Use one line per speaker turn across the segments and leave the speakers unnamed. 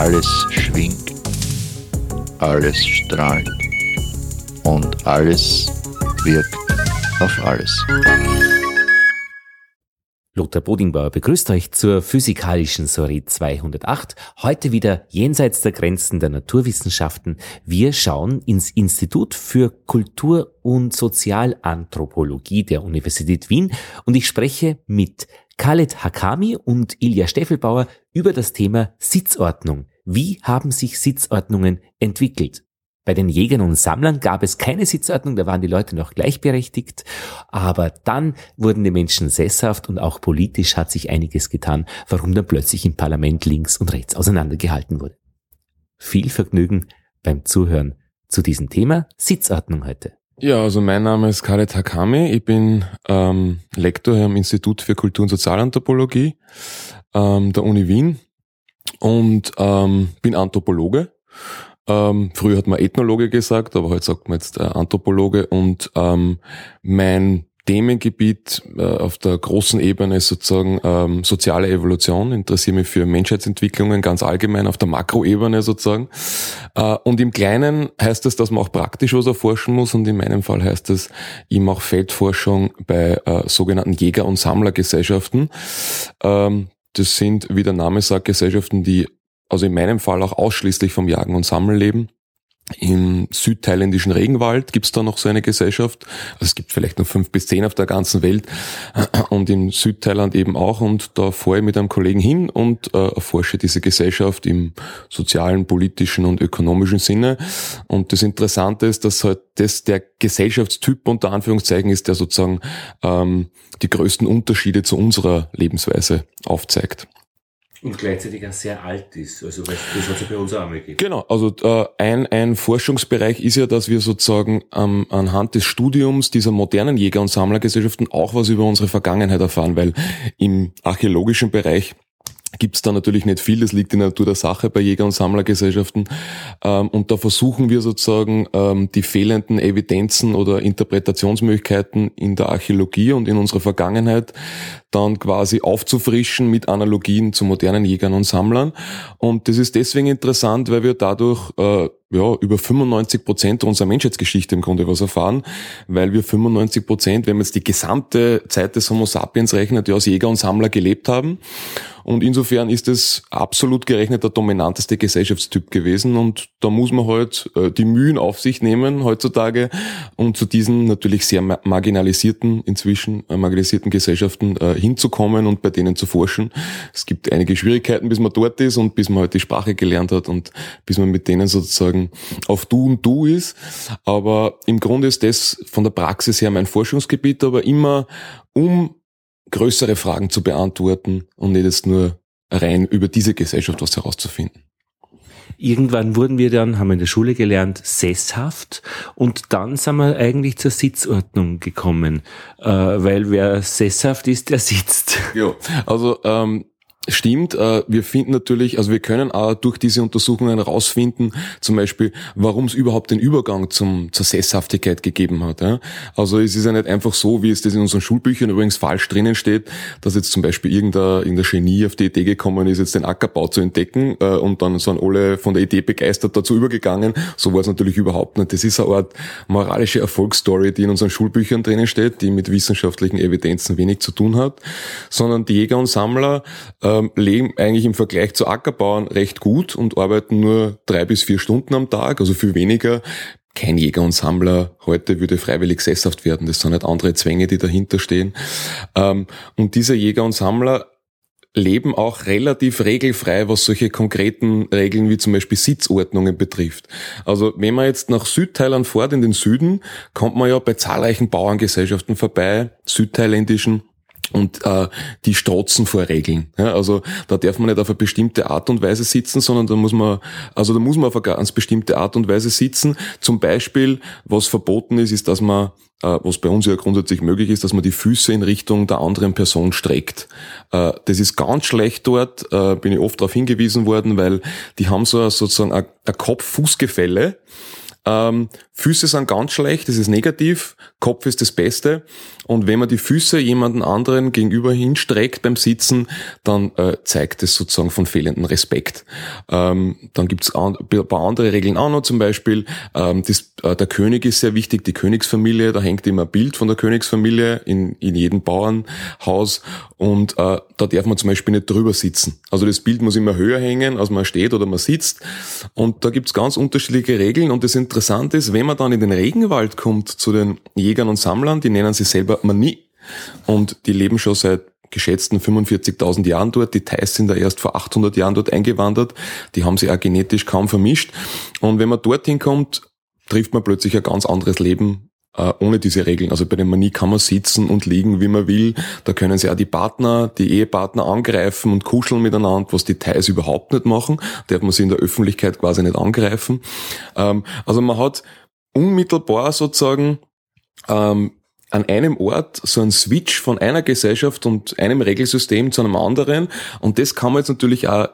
Alles schwingt, alles strahlt und alles wirkt auf alles.
Lothar Bodingbauer begrüßt euch zur physikalischen Soiree 208. Heute wieder jenseits der Grenzen der Naturwissenschaften. Wir schauen ins Institut für Kultur- und Sozialanthropologie der Universität Wien und ich spreche mit Khaled Hakami und Ilja Steffelbauer über das Thema Sitzordnung. Wie haben sich Sitzordnungen entwickelt? Bei den Jägern und Sammlern gab es keine Sitzordnung, da waren die Leute noch gleichberechtigt. Aber dann wurden die Menschen sesshaft und auch politisch hat sich einiges getan, warum dann plötzlich im Parlament links und rechts auseinandergehalten wurde. Viel Vergnügen beim Zuhören zu diesem Thema Sitzordnung heute.
Ja, also mein Name ist Khaled Hakami. Ich bin ähm, Lektor am Institut für Kultur- und Sozialanthropologie ähm, der Uni Wien und ähm, bin Anthropologe ähm, früher hat man Ethnologe gesagt, aber heute sagt man jetzt äh, Anthropologe und ähm, mein Themengebiet äh, auf der großen Ebene ist sozusagen ähm, soziale Evolution, interessiere mich für Menschheitsentwicklungen ganz allgemein auf der Makroebene sozusagen. Äh, und im Kleinen heißt es, dass man auch praktisch was erforschen muss und in meinem Fall heißt es, ich mache Feldforschung bei äh, sogenannten Jäger- und Sammlergesellschaften. Ähm, das sind, wie der Name sagt, Gesellschaften, die also in meinem Fall auch ausschließlich vom Jagen und Sammeln leben. Im südthailändischen Regenwald gibt es da noch so eine Gesellschaft. Also es gibt vielleicht nur fünf bis zehn auf der ganzen Welt und in Südthailand eben auch. Und da fahre ich mit einem Kollegen hin und äh, erforsche diese Gesellschaft im sozialen, politischen und ökonomischen Sinne. Und das Interessante ist, dass halt das der Gesellschaftstyp unter Anführungszeichen ist, der sozusagen ähm, die größten Unterschiede zu unserer Lebensweise aufzeigt.
Und gleichzeitig auch sehr alt ist, also das hat es ja bei uns auch einmal gegeben.
Genau, also äh, ein, ein Forschungsbereich ist ja, dass wir sozusagen ähm, anhand des Studiums dieser modernen Jäger- und Sammlergesellschaften auch was über unsere Vergangenheit erfahren, weil im archäologischen Bereich gibt's da natürlich nicht viel, das liegt in der Natur der Sache bei Jäger- und Sammlergesellschaften. Ähm, und da versuchen wir sozusagen ähm, die fehlenden Evidenzen oder Interpretationsmöglichkeiten in der Archäologie und in unserer Vergangenheit dann quasi aufzufrischen mit Analogien zu modernen Jägern und Sammlern. Und das ist deswegen interessant, weil wir dadurch äh, ja, über 95 Prozent unserer Menschheitsgeschichte im Grunde was erfahren, weil wir 95 Prozent, wenn man jetzt die gesamte Zeit des Homo sapiens rechnet, ja als Jäger und Sammler gelebt haben. Und insofern ist es absolut gerechnet der dominanteste Gesellschaftstyp gewesen. Und da muss man halt äh, die Mühen auf sich nehmen heutzutage und zu diesen natürlich sehr marginalisierten, inzwischen äh, marginalisierten Gesellschaften äh, hinzukommen und bei denen zu forschen. Es gibt einige Schwierigkeiten, bis man dort ist und bis man halt die Sprache gelernt hat und bis man mit denen sozusagen auf Du und Du ist. Aber im Grunde ist das von der Praxis her mein Forschungsgebiet, aber immer um größere Fragen zu beantworten und nicht jetzt nur rein über diese Gesellschaft was herauszufinden.
Irgendwann wurden wir dann, haben wir in der Schule gelernt, sesshaft und dann sind wir eigentlich zur Sitzordnung gekommen, äh, weil wer sesshaft ist, der sitzt.
Ja, also ähm, Stimmt, äh, wir finden natürlich, also wir können auch durch diese Untersuchungen herausfinden, zum Beispiel, warum es überhaupt den Übergang zum, zur Sesshaftigkeit gegeben hat. Also es ist ja nicht einfach so, wie es das in unseren Schulbüchern übrigens falsch drinnen steht, dass jetzt zum Beispiel irgendein, irgendein Genie auf die Idee gekommen ist, jetzt den Ackerbau zu entdecken äh, und dann sind alle von der Idee begeistert dazu übergegangen. So war es natürlich überhaupt nicht. Das ist eine Art moralische Erfolgsstory, die in unseren Schulbüchern drinnen steht, die mit wissenschaftlichen Evidenzen wenig zu tun hat, sondern die Jäger und Sammler äh, ähm, leben eigentlich im Vergleich zu Ackerbauern recht gut und arbeiten nur drei bis vier Stunden am Tag, also viel weniger. Kein Jäger und Sammler heute würde freiwillig sesshaft werden. Das sind halt andere Zwänge, die dahinter stehen. Ähm, und diese Jäger und Sammler leben auch relativ regelfrei, was solche konkreten Regeln wie zum Beispiel Sitzordnungen betrifft. Also wenn man jetzt nach Südthailand fährt, in den Süden, kommt man ja bei zahlreichen Bauerngesellschaften vorbei, südthailändischen, und äh, die strotzen vor Regeln. Ja, also da darf man nicht auf eine bestimmte Art und Weise sitzen, sondern da muss man, also da muss man auf eine ganz bestimmte Art und Weise sitzen. Zum Beispiel, was verboten ist, ist, dass man äh, was bei uns ja grundsätzlich möglich ist, dass man die Füße in Richtung der anderen Person streckt. Äh, das ist ganz schlecht dort, äh, bin ich oft darauf hingewiesen worden, weil die haben so sozusagen ein Kopf-Fuß-Gefälle ähm, Füße sind ganz schlecht, das ist negativ, Kopf ist das Beste. Und wenn man die Füße jemanden anderen gegenüber hinstreckt beim Sitzen, dann äh, zeigt es sozusagen von fehlenden Respekt. Ähm, dann gibt's ein paar andere Regeln auch noch, zum Beispiel ähm, das, äh, der König ist sehr wichtig, die Königsfamilie, da hängt immer ein Bild von der Königsfamilie in, in jedem Bauernhaus und äh, da darf man zum Beispiel nicht drüber sitzen. Also das Bild muss immer höher hängen, als man steht oder man sitzt. Und da gibt's ganz unterschiedliche Regeln. Und das Interessante ist, wenn man dann in den Regenwald kommt zu den Jägern und Sammlern, die nennen sich selber Manie. Und die leben schon seit geschätzten 45.000 Jahren dort. Die Thais sind da erst vor 800 Jahren dort eingewandert. Die haben sich auch genetisch kaum vermischt. Und wenn man dorthin kommt, trifft man plötzlich ein ganz anderes Leben äh, ohne diese Regeln. Also bei der Manie kann man sitzen und liegen, wie man will. Da können sie auch die Partner, die Ehepartner angreifen und kuscheln miteinander, was die Thais überhaupt nicht machen. Da darf man sie in der Öffentlichkeit quasi nicht angreifen. Ähm, also man hat unmittelbar sozusagen ähm, an einem Ort so ein Switch von einer Gesellschaft und einem Regelsystem zu einem anderen. Und das kann man jetzt natürlich auch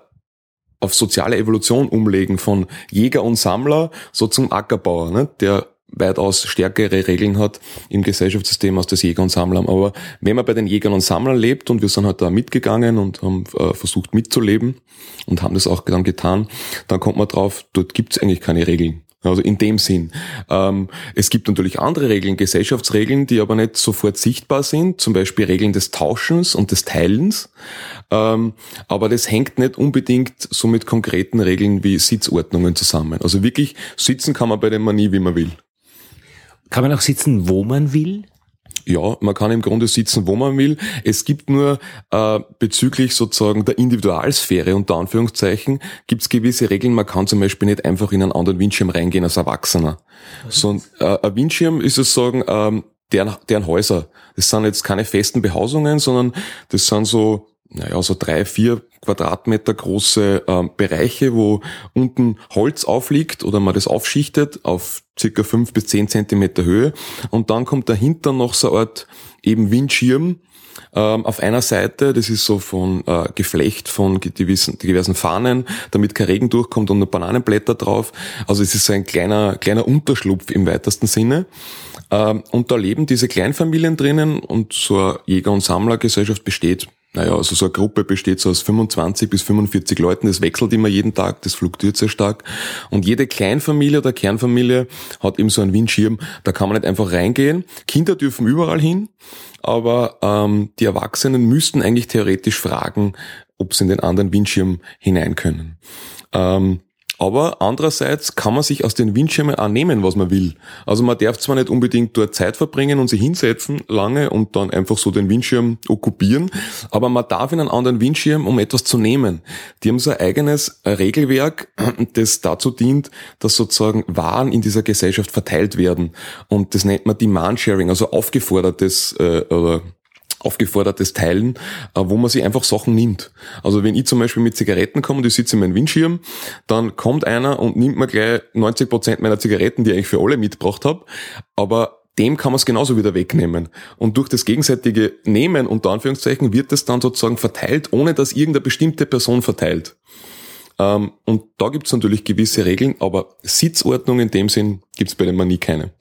auf soziale Evolution umlegen, von Jäger und Sammler so zum Ackerbauer, ne? der weitaus stärkere Regeln hat im Gesellschaftssystem als das Jäger und Sammler. Aber wenn man bei den Jägern und Sammlern lebt und wir sind halt da mitgegangen und haben äh, versucht mitzuleben und haben das auch dann getan, dann kommt man drauf, dort gibt's eigentlich keine Regeln. Also in dem Sinn. Ähm, es gibt natürlich andere Regeln, Gesellschaftsregeln, die aber nicht sofort sichtbar sind, zum Beispiel Regeln des Tauschens und des Teilens. Ähm, aber das hängt nicht unbedingt so mit konkreten Regeln wie Sitzordnungen zusammen. Also wirklich sitzen kann man bei der Manie, wie man will.
Kann man auch sitzen, wo man will?
Ja, man kann im Grunde sitzen, wo man will. Es gibt nur äh, bezüglich sozusagen der Individualsphäre unter Anführungszeichen gibt es gewisse Regeln. Man kann zum Beispiel nicht einfach in einen anderen Windschirm reingehen als Erwachsener. So äh, ein Windschirm ist es sagen ähm, deren, deren Häuser. Das sind jetzt keine festen Behausungen, sondern das sind so naja, so drei, vier Quadratmeter große ähm, Bereiche, wo unten Holz aufliegt oder man das aufschichtet auf circa fünf bis zehn Zentimeter Höhe und dann kommt dahinter noch so eine Art eben Windschirm, ähm, auf einer Seite, das ist so von äh, Geflecht von diversen, diversen Fahnen, damit kein Regen durchkommt und Bananenblätter drauf. Also es ist so ein kleiner, kleiner Unterschlupf im weitesten Sinne. Ähm, und da leben diese Kleinfamilien drinnen und so eine Jäger- und Sammlergesellschaft besteht naja, also so eine Gruppe besteht so aus 25 bis 45 Leuten, das wechselt immer jeden Tag, das fluktuiert sehr stark. Und jede Kleinfamilie oder Kernfamilie hat eben so einen Windschirm, da kann man nicht einfach reingehen. Kinder dürfen überall hin, aber ähm, die Erwachsenen müssten eigentlich theoretisch fragen, ob sie in den anderen Windschirm hinein können. Ähm, aber andererseits kann man sich aus den Windschirmen auch nehmen, was man will. Also man darf zwar nicht unbedingt dort Zeit verbringen und sich hinsetzen lange und dann einfach so den Windschirm okkupieren, aber man darf in einen anderen Windschirm, um etwas zu nehmen. Die haben so ein eigenes Regelwerk, das dazu dient, dass sozusagen Waren in dieser Gesellschaft verteilt werden. Und das nennt man Demand Sharing, also aufgefordertes äh, oder aufgefordertes Teilen, äh, wo man sich einfach Sachen nimmt. Also wenn ich zum Beispiel mit Zigaretten komme und ich sitze in meinem Windschirm, dann kommt einer und nimmt mir gleich 90 Prozent meiner Zigaretten, die ich eigentlich für alle mitgebracht habe, aber dem kann man es genauso wieder wegnehmen. Und durch das gegenseitige Nehmen, unter Anführungszeichen, wird es dann sozusagen verteilt, ohne dass irgendeine bestimmte Person verteilt. Ähm, und da gibt es natürlich gewisse Regeln, aber Sitzordnung in dem Sinn gibt es bei dem Manie keine.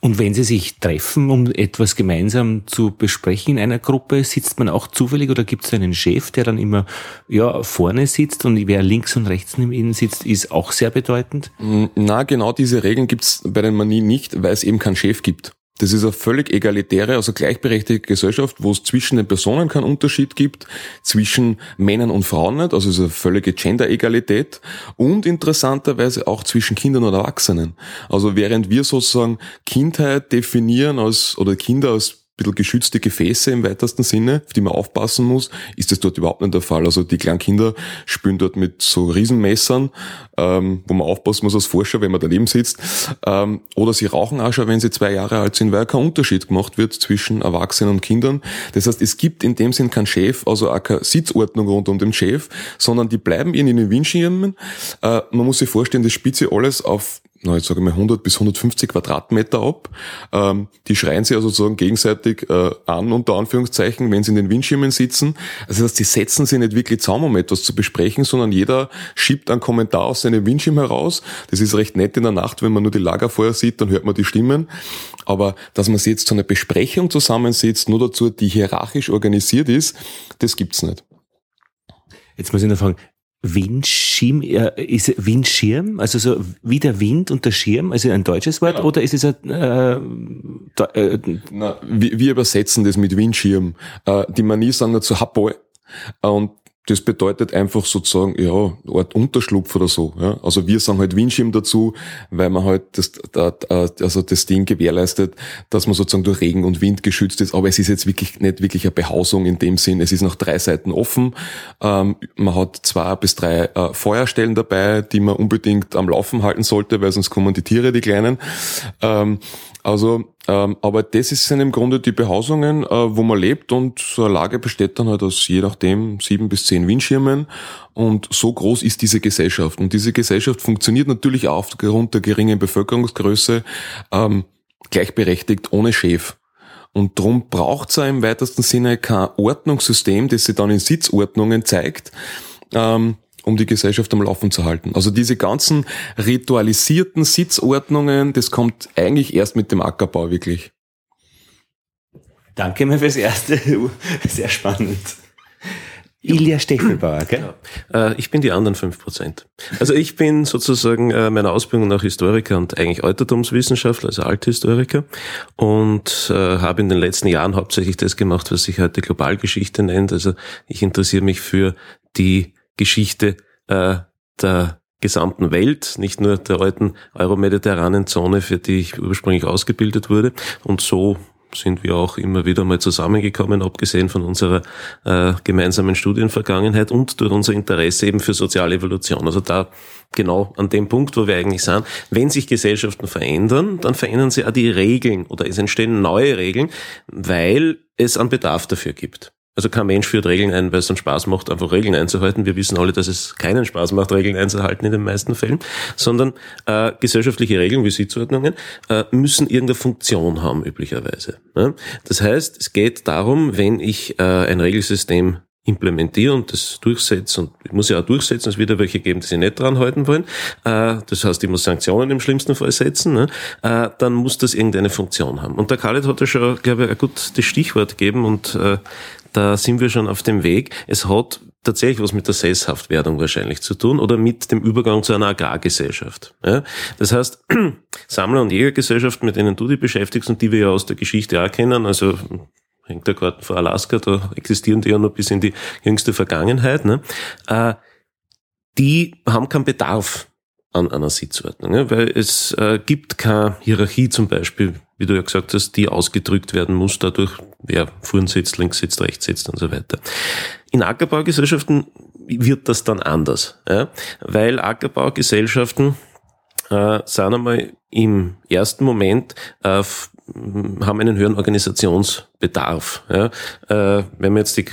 Und wenn Sie sich treffen, um etwas gemeinsam zu besprechen in einer Gruppe, sitzt man auch zufällig oder gibt es einen Chef, der dann immer ja, vorne sitzt und wer links und rechts neben Ihnen sitzt, ist auch sehr bedeutend?
Na, genau diese Regeln gibt es bei den Manien nicht, weil es eben keinen Chef gibt. Das ist eine völlig egalitäre, also gleichberechtigte Gesellschaft, wo es zwischen den Personen keinen Unterschied gibt, zwischen Männern und Frauen nicht, also es ist eine völlige Gender-Egalität und interessanterweise auch zwischen Kindern und Erwachsenen. Also während wir sozusagen Kindheit definieren als, oder Kinder als bisschen geschützte Gefäße im weitesten Sinne, auf die man aufpassen muss, ist das dort überhaupt nicht der Fall. Also die kleinen Kinder spielen dort mit so Riesenmessern, ähm, wo man aufpassen muss als Forscher, wenn man daneben sitzt. Ähm, oder sie rauchen auch schon, wenn sie zwei Jahre alt sind, weil kein Unterschied gemacht wird zwischen Erwachsenen und Kindern. Das heißt, es gibt in dem Sinn keinen Chef, also auch keine Sitzordnung rund um den Chef, sondern die bleiben in den Windschirmen. Äh, man muss sich vorstellen, das spitze alles auf na, jetzt sage ich mal 100 bis 150 Quadratmeter ab. Ähm, die schreien sich also sozusagen gegenseitig äh, an, unter Anführungszeichen, wenn sie in den Windschirmen sitzen. Also das heißt, die setzen sich nicht wirklich zusammen, um etwas zu besprechen, sondern jeder schiebt einen Kommentar aus seinem Windschirm heraus. Das ist recht nett in der Nacht, wenn man nur die Lagerfeuer sieht, dann hört man die Stimmen. Aber dass man sich jetzt zu einer Besprechung zusammensitzt, nur dazu, die hierarchisch organisiert ist, das gibt's nicht.
Jetzt muss ich noch fragen, Windschirm, äh, ist Windschirm, also so wie der Wind und der Schirm, also ein deutsches Wort, genau. oder ist es ein, äh,
da, äh, Na, wir, wir übersetzen das mit Windschirm. Äh, die Manie sagen dazu Happoi. Und das bedeutet einfach sozusagen, ja, Art Unterschlupf oder so. Ja. Also wir sagen halt Windschirm dazu, weil man halt das, also das Ding gewährleistet, dass man sozusagen durch Regen und Wind geschützt ist. Aber es ist jetzt wirklich nicht wirklich eine Behausung in dem Sinn. Es ist nach drei Seiten offen. Ähm, man hat zwei bis drei äh, Feuerstellen dabei, die man unbedingt am Laufen halten sollte, weil sonst kommen die Tiere, die Kleinen. Ähm, also, ähm, aber das ist sind im Grunde die Behausungen, äh, wo man lebt und so eine Lage besteht dann halt aus je nachdem sieben bis zehn Windschirmen und so groß ist diese Gesellschaft. Und diese Gesellschaft funktioniert natürlich auch aufgrund der geringen Bevölkerungsgröße ähm, gleichberechtigt ohne Chef. Und darum braucht es im weitesten Sinne kein Ordnungssystem, das sich dann in Sitzordnungen zeigt, ähm, um die Gesellschachaft am Laufen zu halten. Also diese ganzen ritualisierten Sitzordnungen, das kommt eigentlich erst mit dem Ackerbau wirklich.
Danke mir fürs Erste. Sehr spannend. Ilja Stechelbauer, gell?
Ja. Äh, ich bin die anderen fünf Prozent. Also ich bin sozusagen äh, meiner Ausbildung nach Historiker und eigentlich Altertumswissenschaftler, also Althistoriker und äh, habe in den letzten Jahren hauptsächlich das gemacht, was sich heute Globalgeschichte nennt. Also ich interessiere mich für die Geschichte äh, der gesamten Welt, nicht nur der alten euromediterranen Zone, für die ich ursprünglich ausgebildet wurde. Und so sind wir auch immer wieder mal zusammengekommen, abgesehen von unserer äh, gemeinsamen Studienvergangenheit und durch unser Interesse eben für soziale Evolution. Also da genau an dem Punkt, wo wir eigentlich sind, wenn sich Gesellschaften verändern, dann verändern sie auch die Regeln oder es entstehen neue Regeln, weil es einen Bedarf dafür gibt. Also kein Mensch führt Regeln ein, weil es dann Spaß macht, einfach Regeln einzuhalten. Wir wissen alle, dass es keinen Spaß macht, Regeln einzuhalten in den meisten Fällen, sondern äh, gesellschaftliche Regeln wie Sitzordnungen äh, müssen irgendeine Funktion haben, üblicherweise. Ja? Das heißt, es geht darum, wenn ich äh, ein Regelsystem implementiere und das durchsetze und ich muss ja auch durchsetzen, es wird ja welche geben, die sich nicht dran halten wollen. Äh, das heißt, ich muss Sanktionen im schlimmsten Fall setzen. Ne? Äh, dann muss das irgendeine Funktion haben. Und der Khaled hat ja schon, glaube ich, ein gutes Stichwort gegeben und äh, da sind wir schon auf dem Weg. Es hat tatsächlich was mit der Sesshaftwerdung wahrscheinlich zu tun oder mit dem Übergang zu einer Agrargesellschaft. Ja? Das heißt, Sammler- und Jägergesellschaften, mit denen du dich beschäftigst und die wir ja aus der Geschichte auch kennen, also hängt der Garten vor Alaska, da existieren die ja noch bis in die jüngste Vergangenheit, ne? Äh, die haben keinen Bedarf an einer Sitzordnung, ja? weil es äh, gibt keine Hierarchie zum Beispiel wie du ja gesagt hast, die ausgedrückt werden muss, dadurch, wer vorn sitzt, links sitzt, rechts sitzt und so weiter. In Ackerbaugesellschaften wird das dann anders, ja? weil Ackerbaugesellschaften äh, sind einmal im ersten Moment äh, haben einen höheren Organisationsbedarf. Ja? Äh, wenn man jetzt die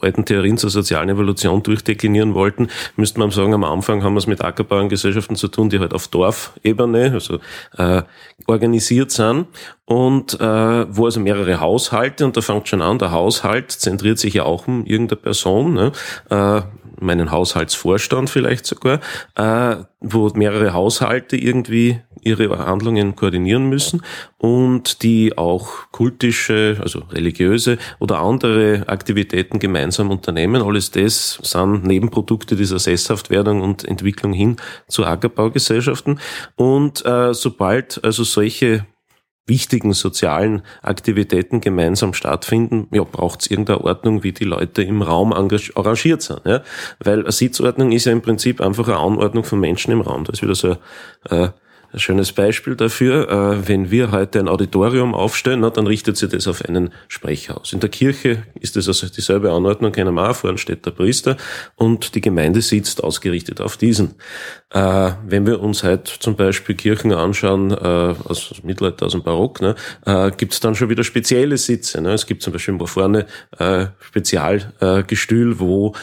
alten Theorien zur sozialen Evolution durchdeklinieren wollten, müsste man sagen, am Anfang haben wir es mit Ackerbauerngesellschaften zu tun, die halt auf Dorfebene, also äh, organisiert sind und äh, wo also mehrere Haushalte, und da fängt schon an, der Haushalt zentriert sich ja auch um irgendeine Person, ne? äh, meinen Haushaltsvorstand vielleicht sogar, äh, wo mehrere Haushalte irgendwie ihre Handlungen koordinieren müssen und die auch kultische, also religiöse oder andere Aktivitäten gemeinsam unternehmen. Alles das sind Nebenprodukte dieser Sesshaftwerdung und Entwicklung hin zu Ackerbaugesellschaften. Und äh, sobald also solche wichtigen sozialen Aktivitäten gemeinsam stattfinden, ja, braucht es irgendeine Ordnung, wie die Leute im Raum arrangiert sind. Ja? Weil eine Sitzordnung ist ja im Prinzip einfach eine Anordnung von Menschen im Raum. Das ist wieder so äh, ein schönes Beispiel dafür, äh, wenn wir heute ein Auditorium aufstellen, dann richtet sich das auf einen Sprecher aus. In der Kirche ist das also dieselbe Anordnung, keiner Mauer, vorne steht der Priester und die Gemeinde sitzt ausgerichtet auf diesen. Äh, wenn wir uns heute zum Beispiel Kirchen anschauen, äh, aus Mittelalter, aus dem Barock, ne, gibt es dann schon wieder spezielle Sitze. Ne? Es gibt zum Beispiel vorne Spezialgestühl, wo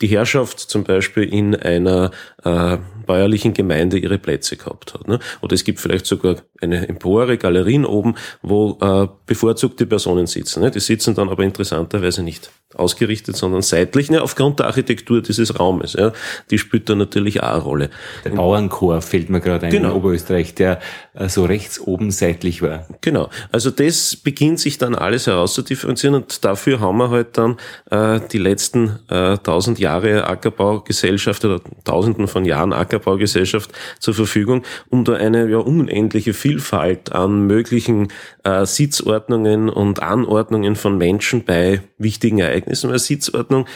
die Herrschaft zum Beispiel in einer äh, bäuerlichen Gemeinde ihre Plätze gehabt hat. Ne? Oder es gibt vielleicht sogar eine Empore, Galerien oben, wo äh, bevorzugte Personen sitzen. Ne? Die sitzen dann aber interessanterweise nicht ausgerichtet, sondern seitlich, ne, aufgrund der Architektur dieses Raumes. Ja? Die spielt da natürlich auch eine Rolle.
Der Bauernchor fällt mir gerade ein
Genau.
in Oberösterreich, der äh, so rechts oben seitlich war.
Genau. Also das beginnt sich dann alles herauszudifferenzieren und dafür haben wir halt dann äh, die letzten äh, tausend Jahre Ackerbaugesellschaft oder tausenden von Jahren Ackerbaugesellschaft zur Verfügung, um da eine ja unendliche Vielfalt an möglichen äh, Sitzordnungen und Anordnungen von Menschen bei wichtigen Ereignissen. Weil Sitzordnung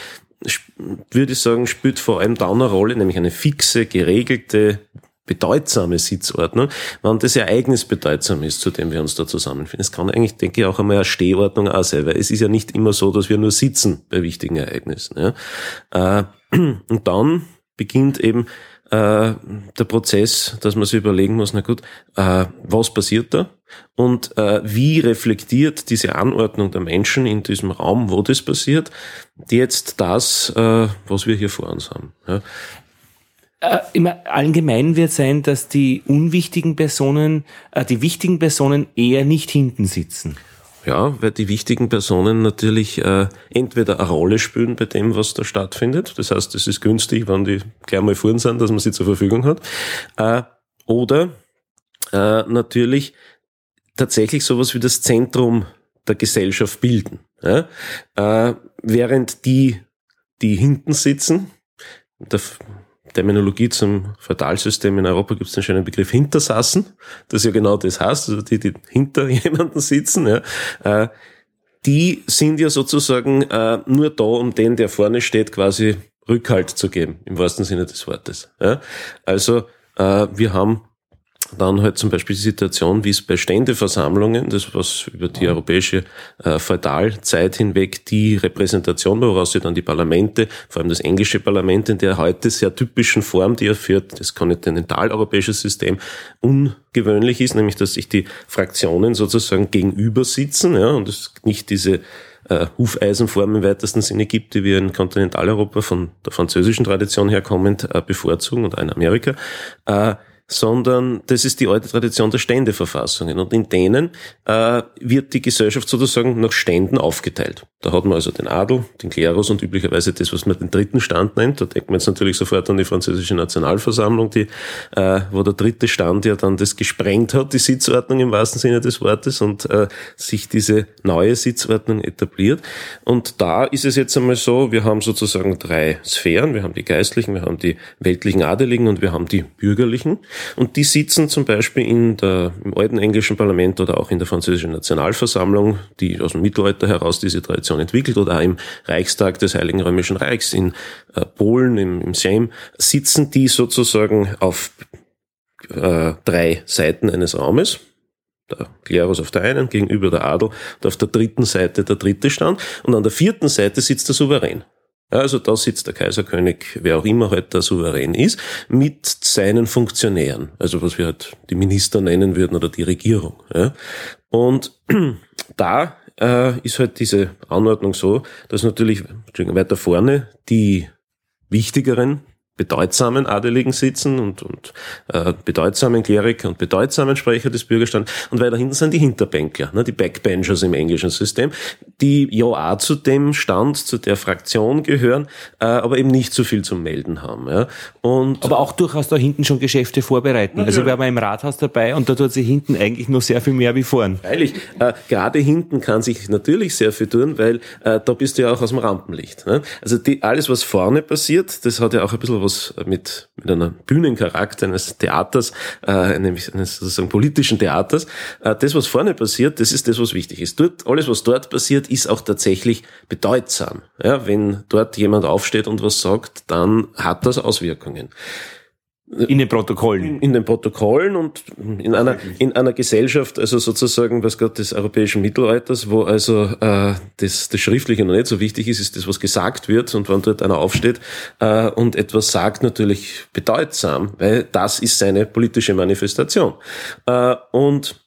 würde ich sagen, spielt vor allem da eine Rolle, nämlich eine fixe, geregelte, bedeutsame Sitzordnung, wenn das Ereignis bedeutsam ist, zu dem wir uns da zusammenfinden. Es kann eigentlich, denke ich, auch einmal eine Stehordnung auch sein, weil es ist ja nicht immer so, dass wir nur sitzen bei wichtigen Ereignissen. Ja. Äh, Und dann beginnt eben äh, der Prozess, dass man sich überlegen muss, na gut, äh, was passiert da? Und äh, wie reflektiert diese Anordnung der Menschen in diesem Raum, wo das passiert, jetzt das, äh, was wir hier vor uns haben. Ja.
Äh, Im Allgemeinen wird sein, dass die unwichtigen Personen, äh, die wichtigen Personen eher nicht hinten sitzen.
Ja, weil die wichtigen Personen natürlich äh, entweder eine Rolle spielen bei dem, was da stattfindet. Das heißt, es ist günstig, wenn die gleich mal vorn sind, dass man sie zur Verfügung hat. Äh, oder äh, natürlich tatsächlich sowas wie das Zentrum der Gesellschaft bilden. Ja? Äh, während die, die hinten sitzen, der Terminologie zum Feudalsystem in Europa gibt es den schönen Begriff Hintersassen, das ja genau das heißt, also die, die hinter jemanden sitzen, ja, äh, die sind ja sozusagen äh, nur da, um den, der vorne steht, quasi Rückhalt zu geben, im wahrsten Sinne des Wortes. Ja. Also äh, wir haben dann halt zum Beispiel die Situation, wie es bei Ständeversammlungen, das was über die europäische äh, Feudalzeit hinweg die Repräsentation war, woraus sich dann die Parlamente, vor allem das englische Parlament in der heute sehr typischen Form, die er führt, das kontinentaleuropäische System, ungewöhnlich ist, nämlich dass sich die Fraktionen sozusagen gegenüber sitzen ja, und es nicht diese äh, Hufeisenform im weitesten Sinne gibt, die wir in Kontinentaleuropa von der französischen Tradition herkommend äh, bevorzugen und auch in Amerika. Äh, sondern das ist die alte Tradition der Ständeverfassungen. Und in denen äh, wird die Gesellschaft sozusagen nach Ständen aufgeteilt. Da hat man also den Adel, den Klerus und üblicherweise das, was man den dritten Stand nennt. Da denkt man jetzt natürlich sofort an die französische Nationalversammlung, die, äh, wo der dritte Stand ja dann das gesprengt hat, die Sitzordnung im wahrsten Sinne des Wortes und äh, sich diese neue Sitzordnung etabliert. Und da ist es jetzt einmal so, wir haben sozusagen drei Sphären. Wir haben die Geistlichen, wir haben die weltlichen Adeligen und wir haben die Bürgerlichen. Und die sitzen zum Beispiel in der, im alten englischen Parlament oder auch in der französischen Nationalversammlung, die aus dem Mittelalter heraus diese Tradition entwickelt, oder auch im Reichstag des Heiligen Römischen Reichs in äh, Polen, im, im Sejm, sitzen die sozusagen auf äh, drei Seiten eines Raumes. Der Klerus auf der einen, gegenüber der Adel und auf der dritten Seite der dritte Stand. Und an der vierten Seite sitzt der Souverän. Also da sitzt der Kaiserkönig, wer auch immer halt der Souverän ist, mit seinen Funktionären. Also was wir halt die Minister nennen würden oder die Regierung. Ja. Und da äh, ist halt diese Anordnung so, dass natürlich weiter vorne die wichtigeren bedeutsamen Adeligen sitzen und, und äh, bedeutsamen Kleriker und bedeutsamen Sprecher des Bürgerstands. Und weiter hinten sind die Hinterbänkler, ne, die Backbenchers im englischen System, die ja auch zu dem Stand, zu der Fraktion gehören, äh, aber eben nicht so viel zum Melden haben. Ja. Und
Aber auch durchaus da hinten schon Geschäfte vorbereiten. Also wir waren im Rathaus dabei und da tut sich hinten eigentlich noch sehr viel mehr wie vorn.
Freilich, äh, gerade hinten kann sich natürlich sehr viel tun, weil äh, da bist du ja auch aus dem Rampenlicht. Ne? Also die, alles, was vorne passiert, das hat ja auch ein bisschen was mit, mit einer Bühnencharakter eines Theaters, äh, nämlich eines sozusagen politischen Theaters. Äh, das, was vorne passiert, das ist das, was wichtig ist. Dort, alles, was dort passiert, ist auch tatsächlich bedeutsam. Ja, wenn dort jemand aufsteht und was sagt, dann hat das Auswirkungen
In den Protokollen.
in den Protokollen und in einer in einer Gesellschaft, also sozusagen, was Gott des europäischen Mittelalters, wo also äh, das, das Schriftliche noch nicht so wichtig ist, ist das, was gesagt wird und wenn dort einer aufsteht äh, und etwas sagt, natürlich bedeutsam, weil das ist seine politische Manifestation. Äh, und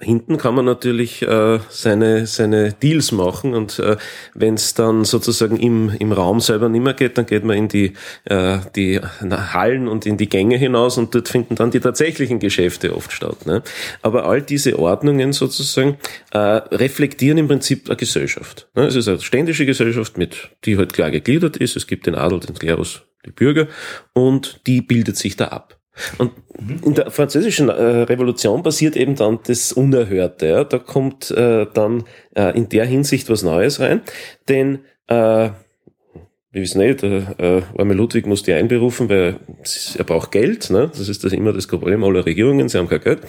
Hinten kann man natürlich äh, seine, seine Deals machen und äh, wenn es dann sozusagen im, im Raum selber nicht mehr geht, dann geht man in die, äh, die Hallen und in die Gänge hinaus und dort finden dann die tatsächlichen Geschäfte oft statt. Ne? Aber all diese Ordnungen sozusagen äh, reflektieren im Prinzip eine Gesellschaft. Ne? Es ist eine ständische Gesellschaft, mit, die halt klar gegliedert ist. Es gibt den Adel, den Klerus, die Bürger und die bildet sich da ab. Und in der französischen äh, Revolution passiert eben dann das Unerhörte. Ja? Da kommt äh, dann äh, in der Hinsicht was Neues rein, denn äh, wir wissen nicht, der äh, arme Ludwig muss die einberufen, weil er braucht Geld. Ne? Das ist das immer das Problem aller Regierungen, sie haben kein Geld.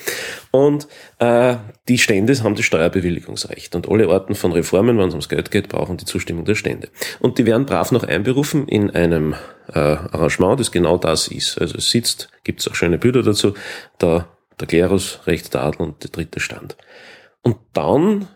Und äh, die Stände haben das Steuerbewilligungsrecht. Und alle Arten von Reformen, wenn es ums Geld geht, brauchen die Zustimmung der Stände. Und die werden brav noch einberufen in einem äh, Arrangement, das genau das ist. Also es sitzt, gibt es auch schöne Bilder dazu, da der Klerus, rechts der Adel und der dritte Stand. Und dann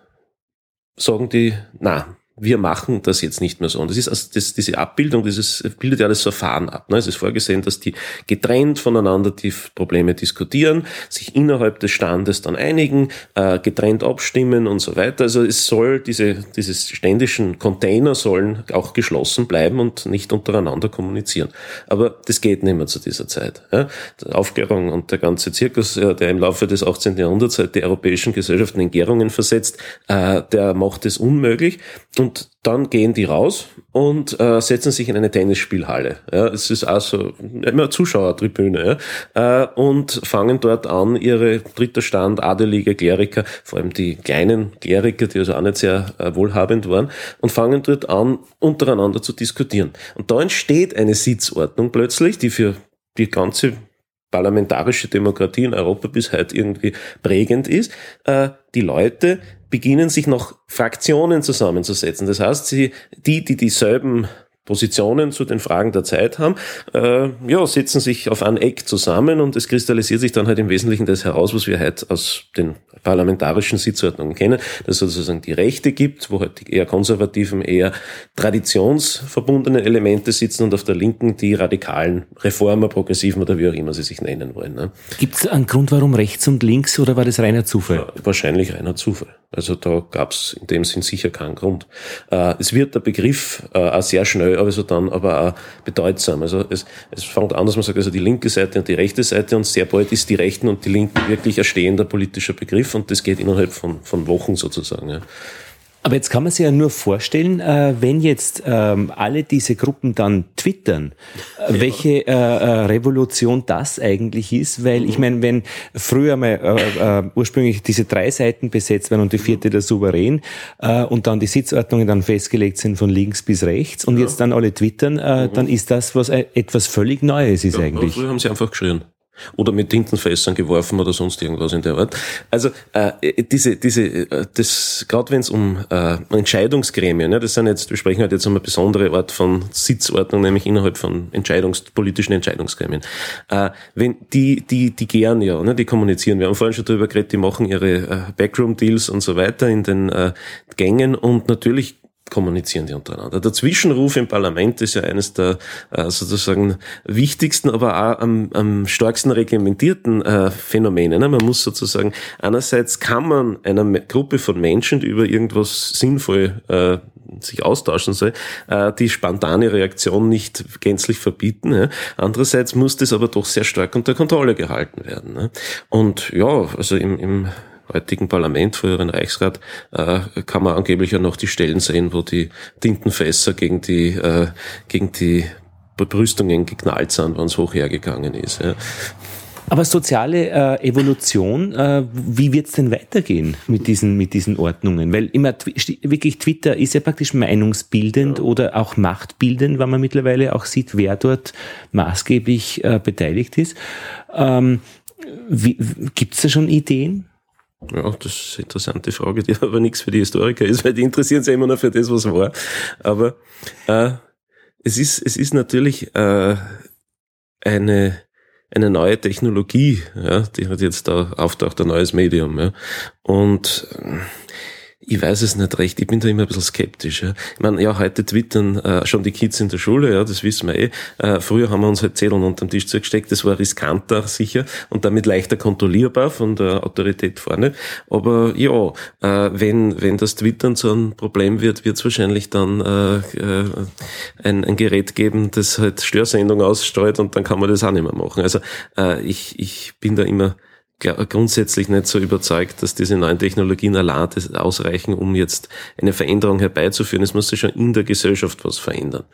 sagen die, na, wir machen das jetzt nicht mehr so. Und das ist also das, diese Abbildung, dieses bildet ja das Verfahren ab. Ne? Es ist vorgesehen, dass die getrennt voneinander die Probleme diskutieren, sich innerhalb des Standes dann einigen, äh, getrennt abstimmen und so weiter. Also es soll diese, diese ständischen Container sollen auch geschlossen bleiben und nicht untereinander kommunizieren. Aber das geht nicht mehr zu dieser Zeit. Ja? Die Aufklärung und der ganze Zirkus, der im Laufe des 18. Jahrhunderts halt die europäischen Gesellschaften in Gärungen versetzt, äh, der macht es unmöglich. Und dann gehen die raus und äh, setzen sich in eine Tennisspielhalle. Ja, es ist also immer Zuschauertribüne ja, äh, und fangen dort an, ihre dritter Stand, adelige Kleriker, vor allem die kleinen Kleriker, die also auch nicht sehr äh, wohlhabend waren, und fangen dort an, untereinander zu diskutieren. Und da entsteht eine Sitzordnung plötzlich, die für die ganze parlamentarische Demokratie in Europa bis heute irgendwie prägend ist. Äh, die Leute beginnen sich noch Fraktionen zusammenzusetzen. Das heißt, sie, die, die dieselben Positionen zu den Fragen der Zeit haben, äh, ja, setzen sich auf ein Eck zusammen und es kristallisiert sich dann halt im Wesentlichen das heraus, was wir heute aus den parlamentarischen Sitzordnungen kennen, dass es sozusagen die Rechte gibt, wo halt die eher konservativen, eher traditionsverbundenen Elemente sitzen und auf der Linken die radikalen Reformer, Progressiven oder wie auch immer sie sich nennen wollen. Ne?
Gibt es einen Grund, warum rechts und links oder war das reiner Zufall? Ja,
wahrscheinlich reiner Zufall. Also da gab es in dem Sinn sicher keinen Grund. Äh, es wird der Begriff äh, auch sehr schnell also dann aber auch bedeutsam. Also es, es fängt an, dass man sagt, also die linke Seite und die rechte Seite und sehr bald ist die Rechten und die Linken wirklich ein stehender politischer Begriff und das geht innerhalb von, von Wochen sozusagen. Ja.
Aber jetzt kann man sich ja nur vorstellen, äh, wenn jetzt ähm, alle diese Gruppen dann twittern, äh, ja. welche äh, äh, Revolution das eigentlich ist, weil ich meine, wenn früher mal äh, äh, ursprünglich diese drei Seiten besetzt werden und die vierte der Souverän und dann die Sitzordnungen dann festgelegt sind von links bis rechts und ja. jetzt dann alle twittern, mhm. dann ist das was etwas völlig Neues ist ja, eigentlich.
Früher haben sie einfach geschrien oder mit Tintenfässern geworfen oder sonst irgendwas in der Art. Also äh, diese, diese, äh, das gerade wenn es um äh, Entscheidungsgremien, ja, das sind jetzt, wir sprechen halt jetzt um eine besondere Art von Sitzordnung, nämlich innerhalb von Entscheidungs, politischen Entscheidungsgremien. Äh, wenn die, die, die gern ja, ne, die kommunizieren. Wir haben vorhin schon darüber geredet, die machen ihre äh, Backroom-Deals und so weiter in den äh, Gängen und natürlich kommunizieren die untereinander. Der Zwischenruf im Parlament ist ja eines der äh, sozusagen wichtigsten, aber auch am, am stärksten reglementierten äh, Phänomene. Ne? Man muss sozusagen, einerseits kann man einer Gruppe von Menschen, die über irgendwas sinnvoll äh, sich austauschen soll, äh, die spontane Reaktion nicht gänzlich verbieten. Ja? Andererseits muss das aber doch sehr stark unter Kontrolle gehalten werden. Ne? Und ja, also im, im heutigen Parlament, früheren Reichsrat, äh, kann man angeblich ja noch die Stellen sehen, wo die Tintenfässer gegen die, äh, gegen die Bebrüstungen geknallt sind, wenn es hoch hergegangen ist. Ja.
Aber soziale äh, Evolution, äh, wie wird's denn weitergehen mit diesen, mit diesen Ordnungen? Weil immer wirklich Twitter ist ja praktisch meinungsbildend ja. oder auch machtbildend, weil man mittlerweile auch sieht, wer dort maßgeblich äh, beteiligt ist. Ähm, wie, gibt's da schon Ideen?
Ja, das ist eine interessante Frage, die aber nichts für die Historiker ist, weil die interessieren sich immer nur für das, was war. Aber äh, es ist es ist natürlich äh, eine eine neue Technologie, ja, die hat jetzt da auftaucht, ein neues Medium. Ja. Und äh, Ich weiß es nicht recht. Ich bin da immer ein bisschen skeptisch. Ja. Ich meine, ja, heute twittern äh, schon die Kids in der Schule, ja, das wissen wir eh. Äh, früher haben wir uns halt Zetteln unter den Tisch zugesteckt. Das war riskanter, sicher, und damit leichter kontrollierbar von der Autorität vorne. Aber ja, äh, wenn, wenn das Twittern zu einem Problem wird, wird es wahrscheinlich dann äh, äh, ein, ein Gerät geben, das halt Störsendung ausstreut und dann kann man das auch nicht mehr machen. Also äh, ich, ich bin da immer grundsätzlich nicht so überzeugt, dass diese neuen Technologien allein ausreichen, um jetzt eine Veränderung herbeizuführen. Es muss sich schon in der Gesellschaft was verändern.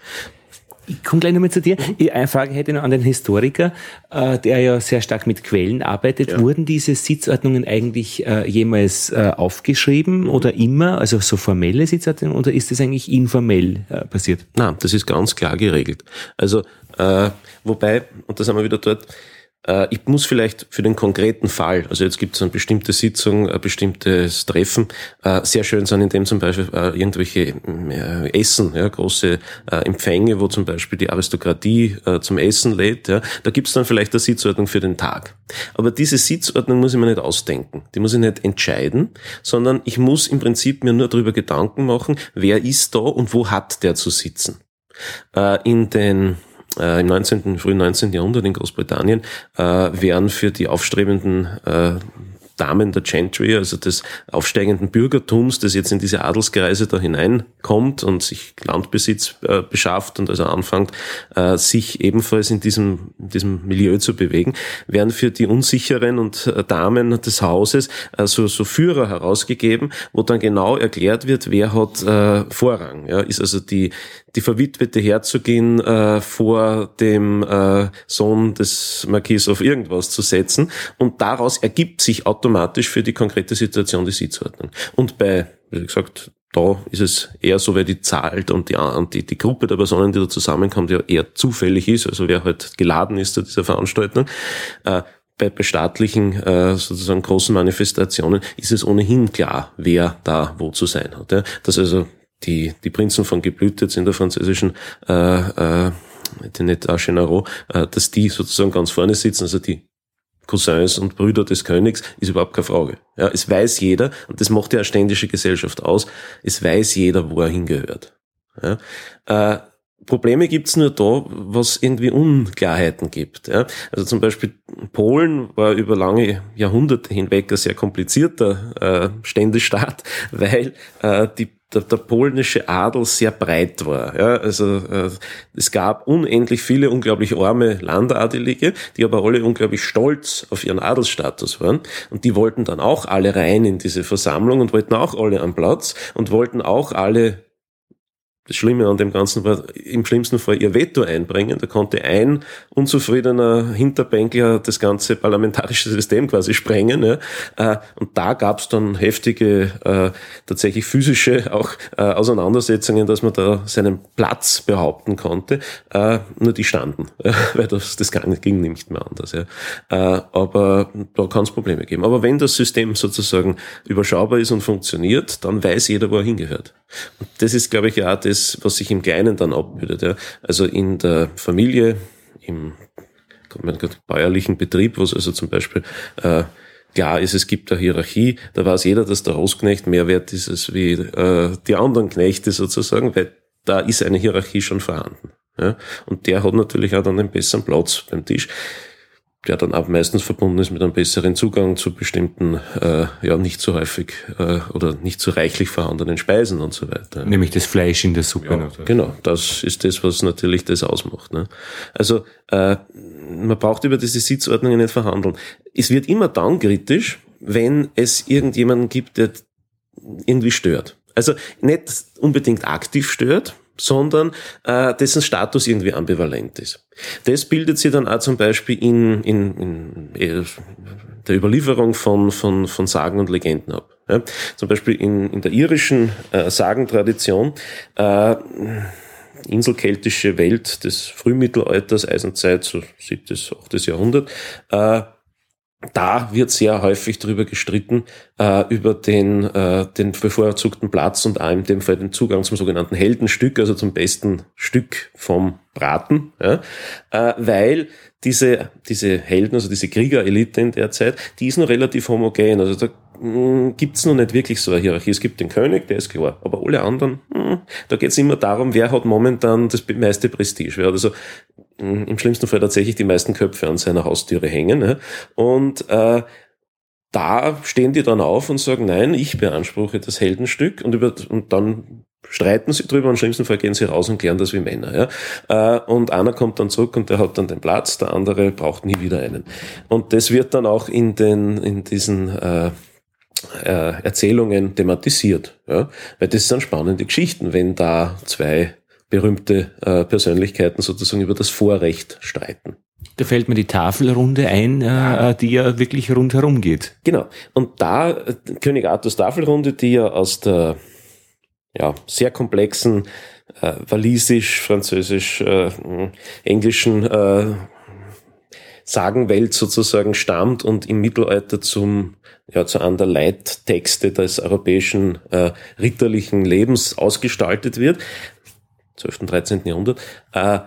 Ich komme gleich nochmal zu dir. Eine Frage hätte ich noch an den Historiker, äh, der ja sehr stark mit Quellen arbeitet. Ja. Wurden diese Sitzordnungen eigentlich äh, jemals äh, aufgeschrieben oder immer, also so formelle Sitzordnungen, oder ist das eigentlich informell passiert?
Nein, das ist ganz klar geregelt. Also, wobei, und da sind wir wieder dort, ich muss vielleicht für den konkreten Fall, also jetzt gibt es eine bestimmte Sitzung, ein bestimmtes Treffen, äh, sehr schön sein, indem zum Beispiel äh, irgendwelche Essen, ja, große Empfänge, wo zum Beispiel die Aristokratie zum Essen lädt, ja, da gibt es dann vielleicht eine Sitzordnung für den Tag. Aber diese Sitzordnung muss ich mir nicht ausdenken, die muss ich nicht entscheiden, sondern ich muss im Prinzip mir nur darüber Gedanken machen, wer ist da und wo hat der zu sitzen. In den äh, im 19., frühen 19. Jahrhundert in Großbritannien äh, werden für die aufstrebenden äh, Damen der Gentry, also des aufsteigenden Bürgertums, das jetzt in diese Adelskreise da hineinkommt und sich Landbesitz äh, beschafft und also anfängt, äh, sich ebenfalls in diesem, in diesem Milieu zu bewegen, werden für die unsicheren und äh, Damen des Hauses äh, so, so Führer herausgegeben, wo dann genau erklärt wird, wer hat äh, Vorrang. Ja, ist also die, die verwitwete Herzogin äh, vor dem äh, Sohn des Marquis auf irgendwas zu setzen. Und daraus ergibt sich automatisch für die konkrete Situation die Sitzordnung. Und bei, wie gesagt, da ist es eher so, wer die zahlt und die, die, die Gruppe der Personen, die da zusammenkommt, ja eher zufällig ist, also wer halt geladen ist zu dieser Veranstaltung. Äh, bei, bei staatlichen äh, sozusagen großen Manifestationen ist es ohnehin klar, wer da wo zu sein hat. Ja. Dass also die, die Prinzen von Geblütet in der französischen äh, äh, Tenette Genaro, äh, dass die sozusagen ganz vorne sitzen, also die Cousins und Brüder des Königs, ist überhaupt keine Frage. Ja, es weiß jeder, und das macht ja eine ständische Gesellschaft aus, es weiß jeder, wo er hingehört. Ja, äh, Probleme gibt's nur da, was irgendwie Unklarheiten gibt. Ja. Also zum Beispiel Polen war über lange Jahrhunderte hinweg ein sehr komplizierter äh, Ständestaat, weil äh, die der, der polnische Adel sehr breit war. Ja, also äh, es gab unendlich viele unglaublich arme Landadelige, die aber alle unglaublich stolz auf ihren Adelsstatus waren. Und die wollten dann auch alle rein in diese Versammlung und wollten auch alle am Platz und wollten auch alle das Schlimme an dem Ganzen war im schlimmsten Fall ihr Veto einbringen. Da konnte ein unzufriedener Hinterbänkler das ganze parlamentarische System quasi sprengen. Ja. Äh, und da gab es dann heftige, äh, tatsächlich physische auch äh, Auseinandersetzungen, dass man da seinen Platz behaupten konnte. Nur die standen, weil das, das ging nicht mehr anders. Ja. Aber da kann es Probleme geben. Aber wenn das System sozusagen überschaubar ist und funktioniert, dann weiß jeder, wo er hingehört. Und das ist, glaube ich, ja auch das, was sich im Kleinen dann abbildet. Ja. Also in der Familie, im bäuerlichen Betrieb, wo es also zum Beispiel äh, klar ist, es gibt eine Hierarchie, da weiß jeder, dass der Hausknecht mehr wert ist als wie äh, die anderen Knechte sozusagen, weil da ist eine Hierarchie schon vorhanden. Ja? Und der hat natürlich auch dann einen besseren Platz beim Tisch der dann auch meistens verbunden ist mit einem besseren Zugang zu bestimmten, äh, ja, nicht so häufig äh, oder nicht so reichlich vorhandenen Speisen und so weiter.
Nämlich das Fleisch in der Suppe.
Ja, genau, das ist das, was natürlich das ausmacht. Ne? Also äh, man braucht über diese Sitzordnungen nicht verhandeln. Es wird immer dann kritisch, wenn es irgendjemanden gibt, der irgendwie stört. Also nicht unbedingt aktiv stört, sondern äh, dessen Status irgendwie ambivalent ist. Das bildet sich dann auch zum Beispiel in, in, in äh, der Überlieferung von, von, von Sagen und Legenden ab. Ja? Zum Beispiel in, in der irischen äh, Sagentradition, äh, inselkeltische Welt des Frühmittelalters, Eisenzeit, so siebtes, achtes Jahrhundert, äh, da wird sehr häufig darüber gestritten, äh, über den, äh, den bevorzugten Platz und auch in dem Fall den Zugang zum sogenannten Heldenstück, also zum besten Stück vom Braten, ja, äh, weil diese, diese Helden, also diese Kriegerelite in der Zeit, die ist noch relativ homogen. Also da gibt es noch nicht wirklich so eine Hierarchie. Es gibt den König, der ist klar, aber alle anderen, mh, da geht es immer darum, wer hat momentan das meiste Prestige. Wer hat also mh, im schlimmsten Fall tatsächlich die meisten Köpfe an seiner Haustüre hängen. Ja? Und äh, da stehen die dann auf und sagen, nein, ich beanspruche das Heldenstück und, über, und dann streiten sie drüber im schlimmsten Fall gehen sie raus und klären das wie Männer. Ja? Äh, und einer kommt dann zurück und der hat dann den Platz, der andere braucht nie wieder einen. Und das wird dann auch in, den, in diesen äh, äh, Erzählungen thematisiert. Ja? Weil das sind spannende Geschichten, wenn da zwei berühmte äh, Persönlichkeiten sozusagen über das Vorrecht streiten.
Da fällt mir die Tafelrunde ein, äh, die ja wirklich rundherum geht.
Genau. Und da äh, König Arthurs Tafelrunde, die ja aus der ja, sehr komplexen äh, walisisch, französisch, äh, englischen äh, Sagenwelt sozusagen stammt und im Mittelalter zum ja, zu einer der Leittexte des europäischen äh, ritterlichen Lebens ausgestaltet wird, 12. und 13. Jahrhundert, äh,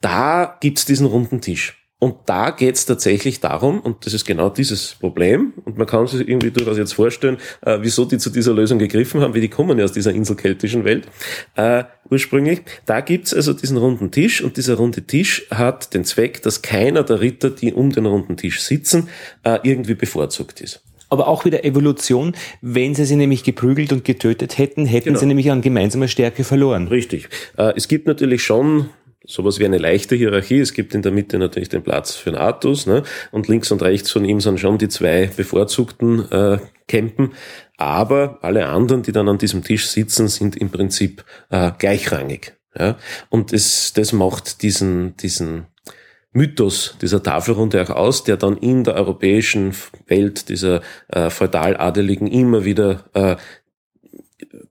da gibt's diesen runden Tisch. Und da geht's tatsächlich darum, und das ist genau dieses Problem, und man kann sich irgendwie durchaus jetzt vorstellen, äh, wieso die zu dieser Lösung gegriffen haben, wie die kommen ja aus dieser inselkeltischen Welt äh, ursprünglich. Da gibt's also diesen runden Tisch, und dieser runde Tisch hat den Zweck, dass keiner der Ritter, die um den runden Tisch sitzen, äh, irgendwie bevorzugt ist.
Aber auch wieder Evolution. Wenn sie sie nämlich geprügelt und getötet hätten, hätten
Genau.
sie nämlich an gemeinsamer Stärke verloren.
Richtig. Äh, Es gibt natürlich schon sowas wie eine leichte Hierarchie. Es gibt in der Mitte natürlich den Platz für den Artus, ne? und links und rechts von ihm sind schon die zwei bevorzugten äh, Campen. Aber alle anderen, die dann an diesem Tisch sitzen, sind im Prinzip äh, gleichrangig. Ja? Und das, das macht diesen, diesen Mythos dieser Tafelrunde auch aus, der dann in der europäischen Welt dieser äh, Feudaladeligen immer wieder äh,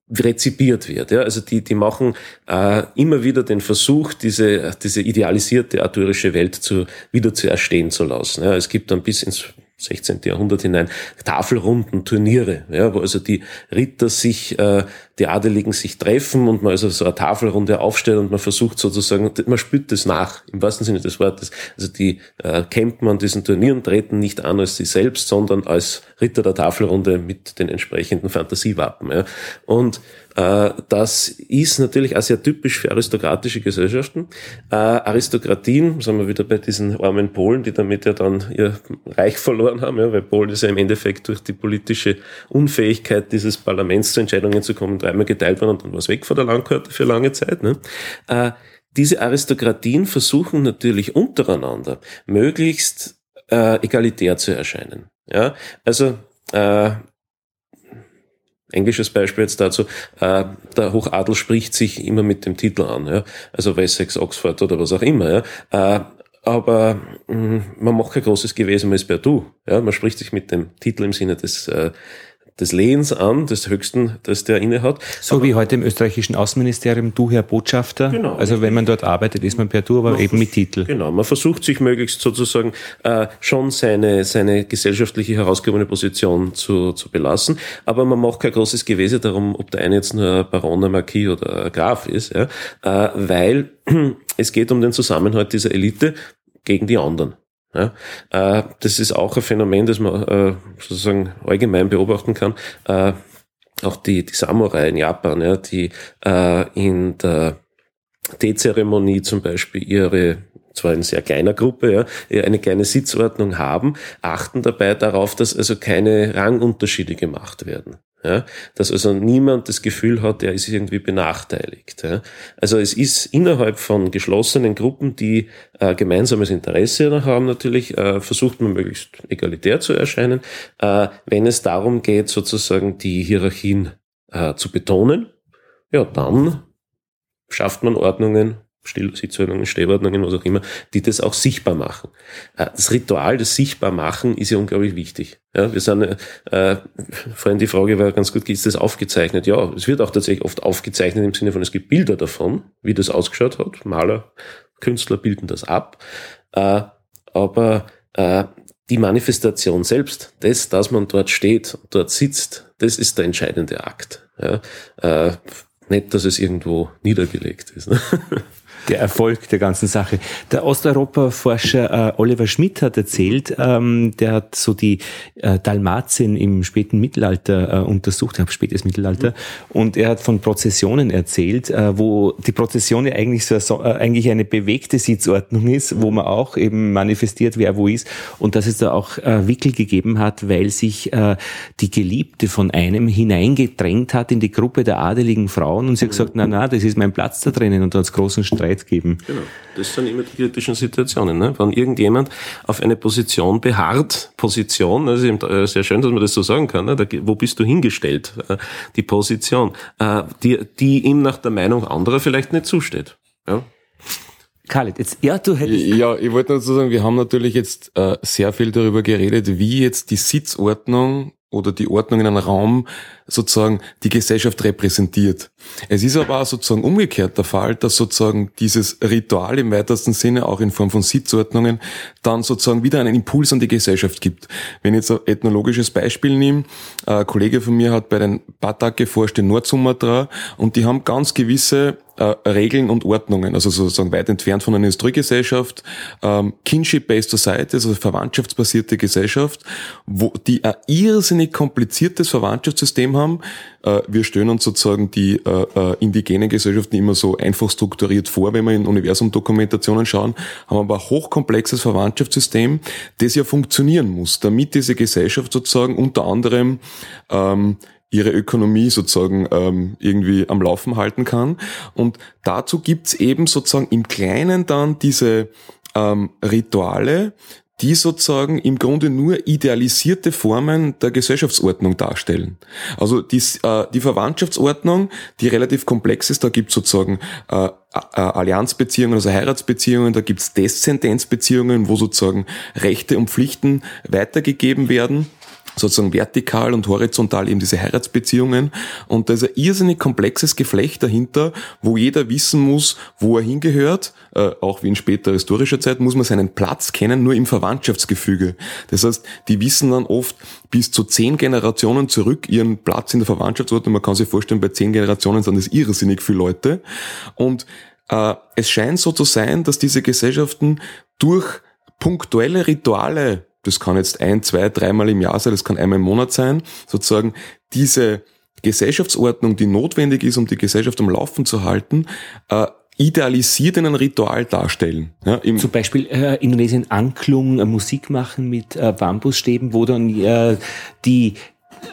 rezipiert wird. Ja? Also die, die machen äh, immer wieder den Versuch, diese, diese idealisierte arthurische Welt zu, wieder zu erstehen zu lassen. Ja? Es gibt dann bis ins 16. Jahrhundert hinein Tafelrunden, Turniere, ja, wo also die Ritter sich, äh, die Adeligen sich treffen und man also so eine Tafelrunde aufstellt und man versucht sozusagen, man spürt das nach, im wahrsten Sinne des Wortes. Also die äh, campen an diesen Turnieren, treten nicht an als sie selbst, sondern als Ritter der Tafelrunde mit den entsprechenden Fantasiewappen. Ja. Und das ist natürlich auch sehr typisch für aristokratische Gesellschaften. Äh, Aristokratien, sagen wir wieder bei diesen armen Polen, die damit ja dann ihr Reich verloren haben, ja, weil Polen ist ja im Endeffekt durch die politische Unfähigkeit dieses Parlaments zu Entscheidungen zu kommen, dreimal geteilt worden und dann war es weg von der Landkarte für lange Zeit. Ne? Äh, diese Aristokratien versuchen natürlich untereinander möglichst äh, egalitär zu erscheinen. Ja, also äh, englisches Beispiel jetzt dazu, äh, der Hochadel spricht sich immer mit dem Titel an, ja? also Wessex, Oxford oder was auch immer. Ja? Äh, aber mh, man macht kein großes Gewesen, man ist per Du. Ja? Man spricht sich mit dem Titel im Sinne des, äh, des Lehens an, des Höchsten, das der inne hat.
So wie heute im österreichischen Außenministerium, du Herr Botschafter.
Genau.
Also wenn man dort arbeitet, ist man per Du, aber eben mit Titel.
Genau, man versucht sich möglichst sozusagen äh, schon seine, seine gesellschaftliche herausgehobene Position zu, zu belassen, aber man macht kein großes Gewese darum, ob der eine jetzt nur ein Baron, ein Marquis oder ein Graf ist, ja, äh, weil es geht um den Zusammenhalt dieser Elite gegen die anderen. Ja, äh, das ist auch ein Phänomen, das man äh, sozusagen allgemein beobachten kann. Äh, auch die, die Samurai in Japan, ja, die äh, in der Teezeremonie zum Beispiel ihre zwar in sehr kleiner Gruppe, ja, eine kleine Sitzordnung haben, achten dabei darauf, dass also keine Rangunterschiede gemacht werden. Ja, dass also niemand das Gefühl hat, er ist irgendwie benachteiligt. Ja. Also es ist innerhalb von geschlossenen Gruppen, die äh, gemeinsames Interesse haben, natürlich äh, versucht man möglichst egalitär zu erscheinen, äh, wenn es darum geht, sozusagen die Hierarchien äh, zu betonen. Ja, dann schafft man Ordnungen, Still- Stehordnungen, was auch immer, die das auch sichtbar machen. Äh, Das Ritual des Sichtbarmachen ist ja unglaublich wichtig. Ja, wir sind, äh, vorhin die Frage war ganz gut, ist das aufgezeichnet? Ja, es wird auch tatsächlich oft aufgezeichnet im Sinne von, es gibt Bilder davon, wie das ausgeschaut hat. Maler, Künstler bilden das ab. Äh, aber äh, die Manifestation selbst, das, dass man dort steht, dort sitzt, das ist der entscheidende Akt. Ja, äh, nicht, dass es irgendwo niedergelegt ist. Ne?
der Erfolg der ganzen Sache. Der Osteuropa-Forscher äh, Oliver Schmidt hat erzählt, ähm, der hat so die äh, Dalmatien im späten Mittelalter äh, untersucht, ja, spätes Mittelalter, und er hat von Prozessionen erzählt, äh, wo die Prozession ja eigentlich so äh, eigentlich eine bewegte Sitzordnung ist, wo man auch eben manifestiert, wer wo ist, und dass es da auch äh, Wickel gegeben hat, weil sich äh, die Geliebte von einem hineingedrängt hat in die Gruppe der adeligen Frauen. Und sie hat gesagt, na na, das ist mein Platz da drinnen. Und da hat großen Streit gegeben.
Genau. Das sind immer die kritischen Situationen. Ne? Wenn irgendjemand auf eine Position beharrt, Position, also sehr schön, dass man das so sagen kann, ne? da, wo bist du hingestellt? Äh, die Position, äh, die, die ihm nach der Meinung anderer vielleicht nicht zusteht. Ja?
Khaled, jetzt, ja, du hättest.
Ja, ich wollte dazu sagen, wir haben natürlich jetzt äh, sehr viel darüber geredet, wie jetzt die Sitzordnung oder die Ordnung in einem Raum sozusagen die Gesellschaft repräsentiert. Es ist aber auch sozusagen umgekehrt der Fall, dass sozusagen dieses Ritual im weitesten Sinne auch in Form von Sitzordnungen dann sozusagen wieder einen Impuls an die Gesellschaft gibt. Wenn ich jetzt ein ethnologisches Beispiel nehme, ein Kollege von mir hat bei den Batak geforscht in Nordsumatra und die haben ganz gewisse äh, Regeln und Ordnungen, also sozusagen weit entfernt von einer Industriegesellschaft, ähm, Kinship-based Society, also verwandtschaftsbasierte Gesellschaft, wo die ein irrsinnig kompliziertes Verwandtschaftssystem haben. Äh, wir stellen uns sozusagen die äh, äh, indigenen Gesellschaften immer so einfach strukturiert vor, wenn wir in Universumdokumentationen schauen, haben aber ein hochkomplexes Verwandtschaftssystem, das ja funktionieren muss, damit diese Gesellschaft sozusagen unter anderem ähm, ihre Ökonomie sozusagen ähm, irgendwie am Laufen halten kann. Und dazu gibt's eben sozusagen im Kleinen dann diese ähm, Rituale, die sozusagen im Grunde nur idealisierte Formen der Gesellschaftsordnung darstellen. Also die, äh, die Verwandtschaftsordnung, die relativ komplex ist, da gibt's sozusagen äh, äh, Allianzbeziehungen, also Heiratsbeziehungen, da gibt's Deszendenzbeziehungen, wo sozusagen Rechte und Pflichten weitergegeben werden sozusagen vertikal und horizontal eben diese Heiratsbeziehungen. Und da ist ein irrsinnig komplexes Geflecht dahinter, wo jeder wissen muss, wo er hingehört. Äh, auch wie in später historischer Zeit muss man seinen Platz kennen, nur im Verwandtschaftsgefüge. Das heißt, die wissen dann oft bis zu zehn Generationen zurück ihren Platz in der Verwandtschaftsordnung. Man kann sich vorstellen, bei zehn Generationen sind das irrsinnig viele Leute. Und äh, es scheint so zu sein, dass diese Gesellschaften durch punktuelle Rituale das kann jetzt ein, zwei, dreimal im Jahr sein, das kann einmal im Monat sein, sozusagen diese Gesellschaftsordnung, die notwendig ist, um die Gesellschaft am Laufen zu halten, äh, idealisiert in ein Ritual darstellen.
Ja, Zum Beispiel äh, Indonesien Anklung, äh, Musik machen mit äh, Bambusstäben, wo dann äh, die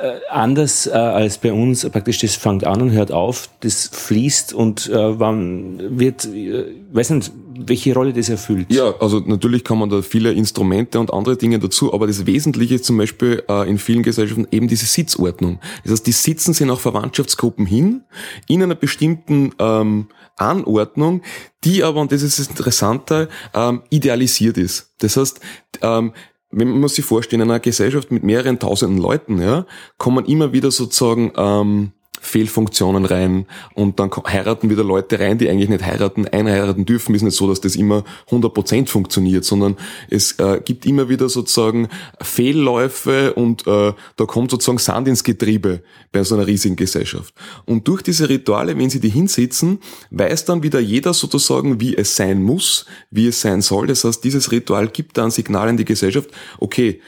äh, anders äh, als bei uns praktisch das fängt an und hört auf, das fließt und äh, wann wird, äh, weiß nicht, welche Rolle das erfüllt.
Ja, also natürlich kann man da viele Instrumente und andere Dinge dazu, aber das Wesentliche ist zum Beispiel äh, in vielen Gesellschaften eben diese Sitzordnung. Das heißt, die sitzen sich nach Verwandtschaftsgruppen hin, in einer bestimmten ähm, Anordnung, die aber, und das ist das Interessante, ähm, idealisiert ist. Das heißt, ähm, wenn man sich vorstellen, in einer Gesellschaft mit mehreren tausenden Leuten, ja, kommen immer wieder sozusagen ähm, Fehlfunktionen rein und dann heiraten wieder Leute rein, die eigentlich nicht heiraten, einheiraten dürfen. Ist nicht so, dass das immer 100% funktioniert, sondern es äh, gibt immer wieder sozusagen Fehlläufe und äh, da kommt sozusagen Sand ins Getriebe bei so einer riesigen Gesellschaft. Und durch diese Rituale, wenn sie die hinsitzen, weiß dann wieder jeder sozusagen, wie es sein muss, wie es sein soll. Das heißt, dieses Ritual gibt dann Signal in die Gesellschaft, okay,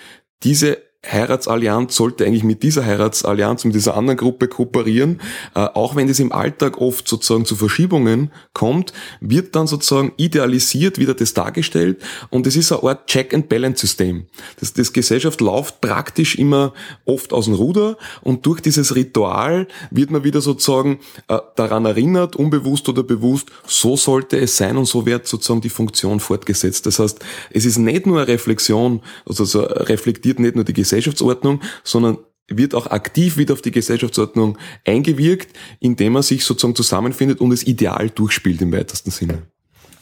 diese Heiratsallianz sollte eigentlich mit dieser Heiratsallianz, mit dieser anderen Gruppe kooperieren. Äh, auch wenn es im Alltag oft sozusagen zu Verschiebungen kommt, wird dann sozusagen idealisiert wieder das dargestellt und es ist eine Art Check-and-Balance-System. Das, das Gesellschaft läuft praktisch immer oft aus dem Ruder und durch dieses Ritual wird man wieder sozusagen äh, daran erinnert, unbewusst oder bewusst, so sollte es sein und so wird sozusagen die Funktion fortgesetzt. Das heißt, es ist nicht nur eine Reflexion, also so reflektiert nicht nur die Gesellschaft, Gesellschaftsordnung, sondern wird auch aktiv wieder auf die Gesellschaftsordnung eingewirkt, indem man sich sozusagen zusammenfindet und das Ideal durchspielt im weitesten Sinne.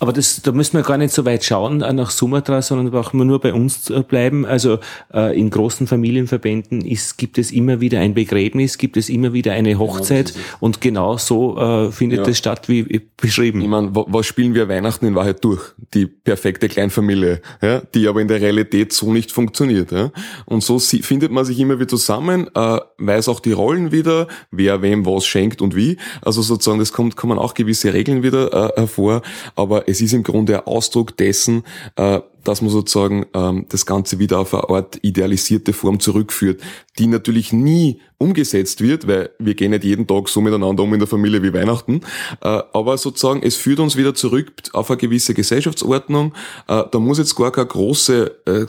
Aber das, da müssen wir gar nicht so weit schauen äh, nach Sumatra, sondern brauchen wir nur bei uns äh, bleiben. Also äh, in großen Familienverbänden ist, gibt es immer wieder ein Begräbnis, gibt es immer wieder eine Hochzeit genau und genau so äh, findet ja. das statt, wie beschrieben.
Ich meine, was spielen wir Weihnachten in Wahrheit durch? Die perfekte Kleinfamilie, ja, die aber in der Realität so nicht funktioniert. Ja? Und so findet man sich immer wieder zusammen, äh, weiß auch die Rollen wieder, wer wem was schenkt und wie. Also sozusagen, das kommt, kommen auch gewisse Regeln wieder äh, hervor, aber es ist im Grunde ein Ausdruck dessen, äh, dass man sozusagen ähm, das Ganze wieder auf eine Art idealisierte Form zurückführt, die natürlich nie umgesetzt wird, weil wir gehen nicht jeden Tag so miteinander um in der Familie wie Weihnachten, äh, aber sozusagen es führt uns wieder zurück auf eine gewisse Gesellschaftsordnung. Äh, da muss jetzt gar kein großes, äh,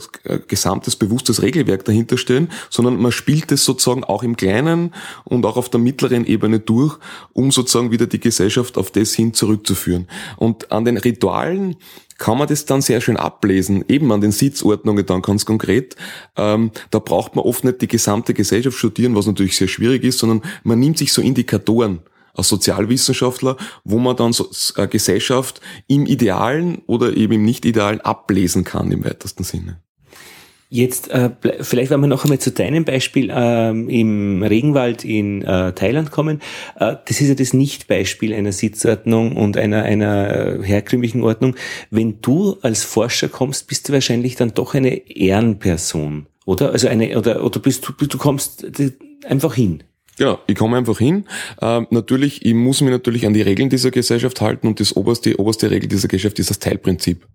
gesamtes, bewusstes Regelwerk dahinter stehen, sondern man spielt es sozusagen auch im Kleinen und auch auf der mittleren Ebene durch, um sozusagen wieder die Gesellschaft auf das hin zurückzuführen. Und an den Ritualen kann man das dann sehr schön ablesen, eben an den Sitzordnungen dann ganz konkret. Ähm, da braucht man oft nicht die gesamte Gesellschaft studieren, was natürlich sehr schwierig ist, sondern man nimmt sich so Indikatoren als Sozialwissenschaftler, wo man dann so eine Gesellschaft im Idealen oder eben im Nicht-Idealen ablesen kann im weitesten Sinne.
Jetzt äh, vielleicht, wenn wir noch einmal zu deinem Beispiel ähm, im Regenwald in äh, Thailand kommen. Äh, das ist ja das Nicht-Beispiel einer Sitzordnung und einer, einer äh, herkömmlichen Ordnung. Wenn du als Forscher kommst, bist du wahrscheinlich dann doch eine Ehrenperson, oder? Also eine oder oder bist du du kommst einfach hin.
Genau, ich komme einfach hin. Ähm, natürlich, ich muss mich natürlich an die Regeln dieser Gesellschaft halten und das oberste, oberste Regel dieser Gesellschaft ist das Teilprinzip.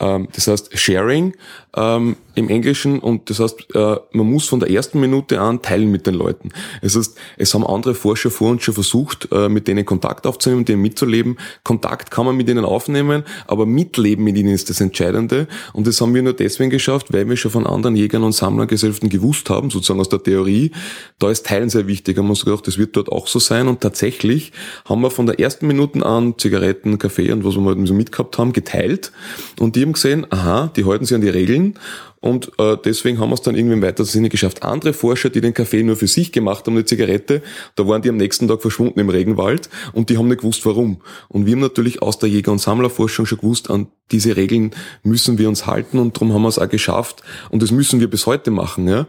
Ähm, das heißt Sharing ähm, im Englischen und das heißt, äh, man muss von der ersten Minute an teilen mit den Leuten. Das heißt, es haben andere Forscher vor uns schon versucht, äh, mit denen Kontakt aufzunehmen, denen mitzuleben. Kontakt kann man mit ihnen aufnehmen, aber mitleben mit ihnen ist das Entscheidende. Und das haben wir nur deswegen geschafft, weil wir schon von anderen Jägern und Sammlergesellschaften gewusst haben, sozusagen aus der Theorie. Da ist Teilen sehr wichtig. Haben wir uns gedacht, das wird dort auch so sein. Und tatsächlich haben wir von der ersten Minute an Zigaretten, Kaffee und was wir halt so mitgehabt haben, geteilt. Und die haben gesehen, aha, die halten sich an die Regeln und äh, deswegen haben wir es dann irgendwie im weiteren Sinne geschafft. Andere Forscher, die den Kaffee nur für sich gemacht haben, eine Zigarette, da waren die am nächsten Tag verschwunden im Regenwald und die haben nicht gewusst, warum. Und wir haben natürlich aus der Jäger- und Sammlerforschung schon gewusst, an diese Regeln müssen wir uns halten und darum haben wir es auch geschafft und das müssen wir bis heute machen. Ja?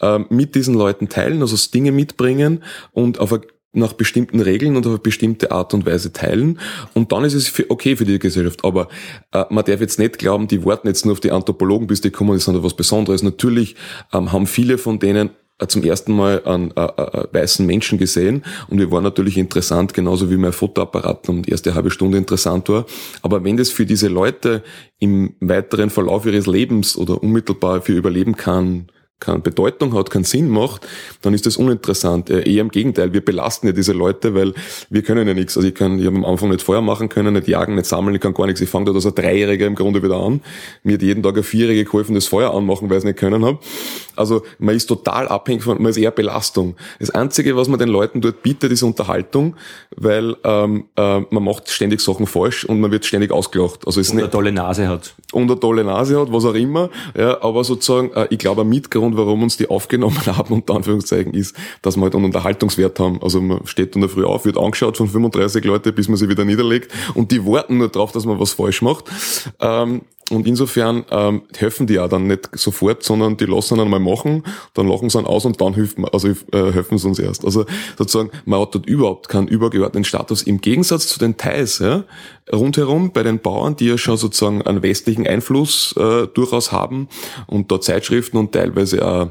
Äh, mit diesen Leuten teilen, also Dinge mitbringen und auf eine nach bestimmten Regeln und auf bestimmte Art und Weise teilen. Und dann ist es für, okay für die Gesellschaft. Aber äh, man darf jetzt nicht glauben, die warten jetzt nur auf die Anthropologen, bis die kommen, das ist was Besonderes. Natürlich ähm, haben viele von denen äh, zum ersten Mal einen äh, äh, weißen Menschen gesehen und wir waren natürlich interessant, genauso wie mein Fotoapparat um die erste halbe Stunde interessant war. Aber wenn das für diese Leute im weiteren Verlauf ihres Lebens oder unmittelbar für Überleben kann, keine Bedeutung hat, keinen Sinn macht, dann ist das uninteressant. Äh, eher im Gegenteil, wir belasten ja diese Leute, weil wir können ja nichts. Also ich kann, ich habe am Anfang nicht Feuer machen können, nicht jagen, nicht sammeln, ich kann gar nichts. Ich fange dort als ein Dreijähriger im Grunde wieder an. Mir hat jeden Tag ein Vierjähriger geholfen, das Feuer anmachen, weil ich es nicht können habe. Also man ist total abhängig von, man ist eher Belastung. Das Einzige, was man den Leuten dort bietet, ist Unterhaltung, weil ähm, äh, man macht ständig Sachen falsch und man wird ständig ausgelacht. Also es
und eine tolle Nase hat.
Und eine tolle Nase hat, was auch immer. Ja, aber sozusagen, äh, ich glaube, ein Mitgrund Grund, warum uns die aufgenommen haben, unter Anführungszeichen, ist, dass wir halt einen Unterhaltungswert haben. Also man steht in der Früh auf, wird angeschaut von 35 Leute, bis man sie wieder niederlegt und die warten nur drauf, dass man was falsch macht. Ähm, und insofern ähm, helfen die ja dann nicht sofort, sondern die lassen dann mal machen, dann lachen sie dann aus und dann helfen, also äh, helfen sie uns erst. Also sozusagen, man hat dort überhaupt keinen übergeordneten Status im Gegensatz zu den Thais, ja, rundherum bei den Bauern, die ja schon sozusagen einen westlichen Einfluss äh, durchaus haben und da Zeitschriften und teilweise auch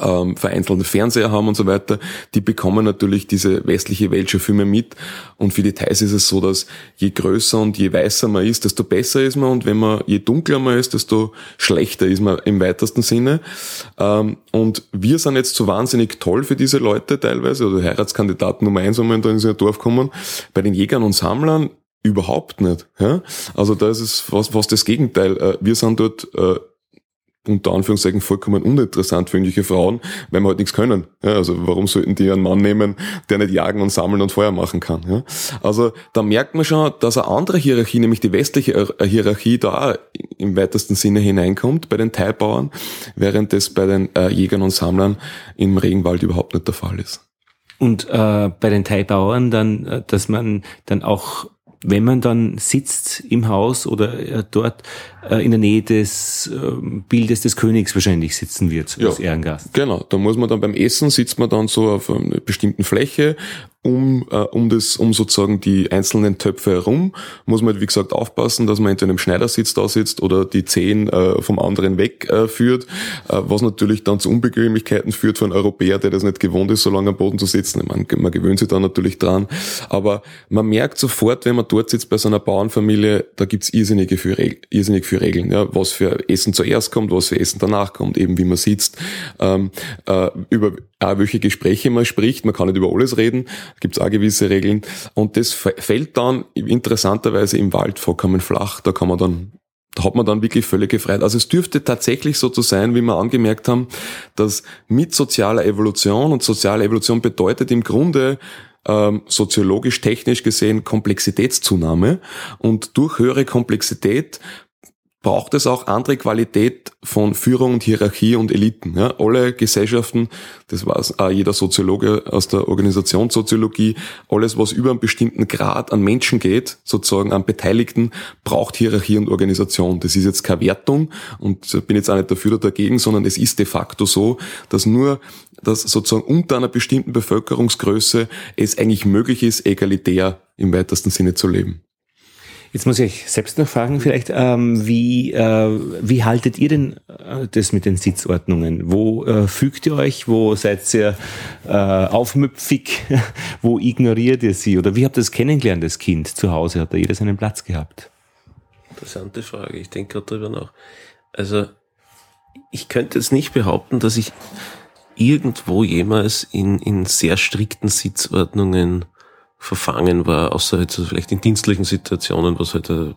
ähm, vereinzelte Fernseher haben und so weiter, die bekommen natürlich diese westliche Welt schon viel mehr mit. Und für die Thais ist es so, dass je größer und je weißer man ist, desto besser ist man. Und wenn man, je dunkler man ist, desto schlechter ist man im weitesten Sinne. Ähm, und wir sind jetzt so wahnsinnig toll für diese Leute teilweise, oder Heiratskandidaten Nummer eins, wenn wir in unser Dorf kommen. Bei den Jägern und Sammlern überhaupt nicht. Ja? Also da ist es fast, fast das Gegenteil. Äh, wir sind dort äh, unter Anführungszeichen vollkommen uninteressant für irgendwelche Frauen, weil wir halt nichts können. Ja, also warum sollten die einen Mann nehmen, der nicht jagen und sammeln und Feuer machen kann? Ja? Also da merkt man schon, dass eine andere Hierarchie, nämlich die westliche Hierarchie, da im weitesten Sinne hineinkommt bei den Teilbauern, während das bei den äh, Jägern und Sammlern im Regenwald überhaupt nicht der Fall ist.
Und äh, bei den Teilbauern dann, äh, dass man dann auch wenn man dann sitzt im Haus oder äh, dort äh, in der Nähe des äh, Bildes des Königs wahrscheinlich sitzen wird
Ja.
als Ehrengast.
Genau, da muss man dann beim Essen sitzt man dann so auf einer bestimmten Fläche um, äh, um das, um sozusagen die einzelnen Töpfe herum, muss man halt, wie gesagt aufpassen, dass man entweder im Schneidersitz da sitzt oder die Zehen äh, vom anderen weg äh, äh, was natürlich dann zu Unbequemlichkeiten führt für einen Europäer, der das nicht gewohnt ist, so lange am Boden zu sitzen. Meine, man gewöhnt sich da natürlich dran, aber man merkt sofort, wenn man dort sitzt bei so einer Bauernfamilie, da gibt's irrsinnige für, irrsinnig für Regeln, ja, was für Essen zuerst kommt, was für Essen danach kommt, eben wie man sitzt, ähm, äh, über welche Gespräche man spricht, man kann nicht über alles reden, gibt's auch gewisse Regeln. Und das fällt dann interessanterweise im Wald vollkommen flach, da kann man dann da hat man dann wirklich völlige Freiheit. Also es dürfte tatsächlich so zu sein, wie wir angemerkt haben, dass mit sozialer Evolution und soziale Evolution bedeutet im Grunde ähm, soziologisch, technisch gesehen Komplexitätszunahme. Und durch höhere Komplexität braucht es auch andere Qualität von Führung und Hierarchie und Eliten. Ja, alle Gesellschaften, das weiß auch jeder Soziologe aus der Organisationssoziologie, alles, was über einen bestimmten Grad an Menschen geht, sozusagen an Beteiligten, braucht Hierarchie und Organisation. Das ist jetzt keine Wertung und bin jetzt auch nicht dafür oder dagegen, sondern es ist de facto so, dass nur, dass sozusagen unter einer bestimmten Bevölkerungsgröße es eigentlich möglich ist, egalitär im weitesten Sinne zu leben.
Jetzt muss ich euch selbst noch fragen, vielleicht, ähm, wie, äh, wie haltet ihr denn äh, das mit den Sitzordnungen? Wo äh, fügt ihr euch? Wo seid ihr äh, aufmüpfig? Wo ignoriert ihr sie? Oder wie habt ihr das kennengelernt, das Kind zu Hause? Hat da jeder seinen Platz gehabt?
Interessante Frage. Ich denke gerade drüber nach. Also, ich könnte jetzt nicht behaupten, dass ich irgendwo jemals in, in sehr strikten Sitzordnungen verfangen war, außer jetzt also vielleicht in dienstlichen Situationen, was halt eine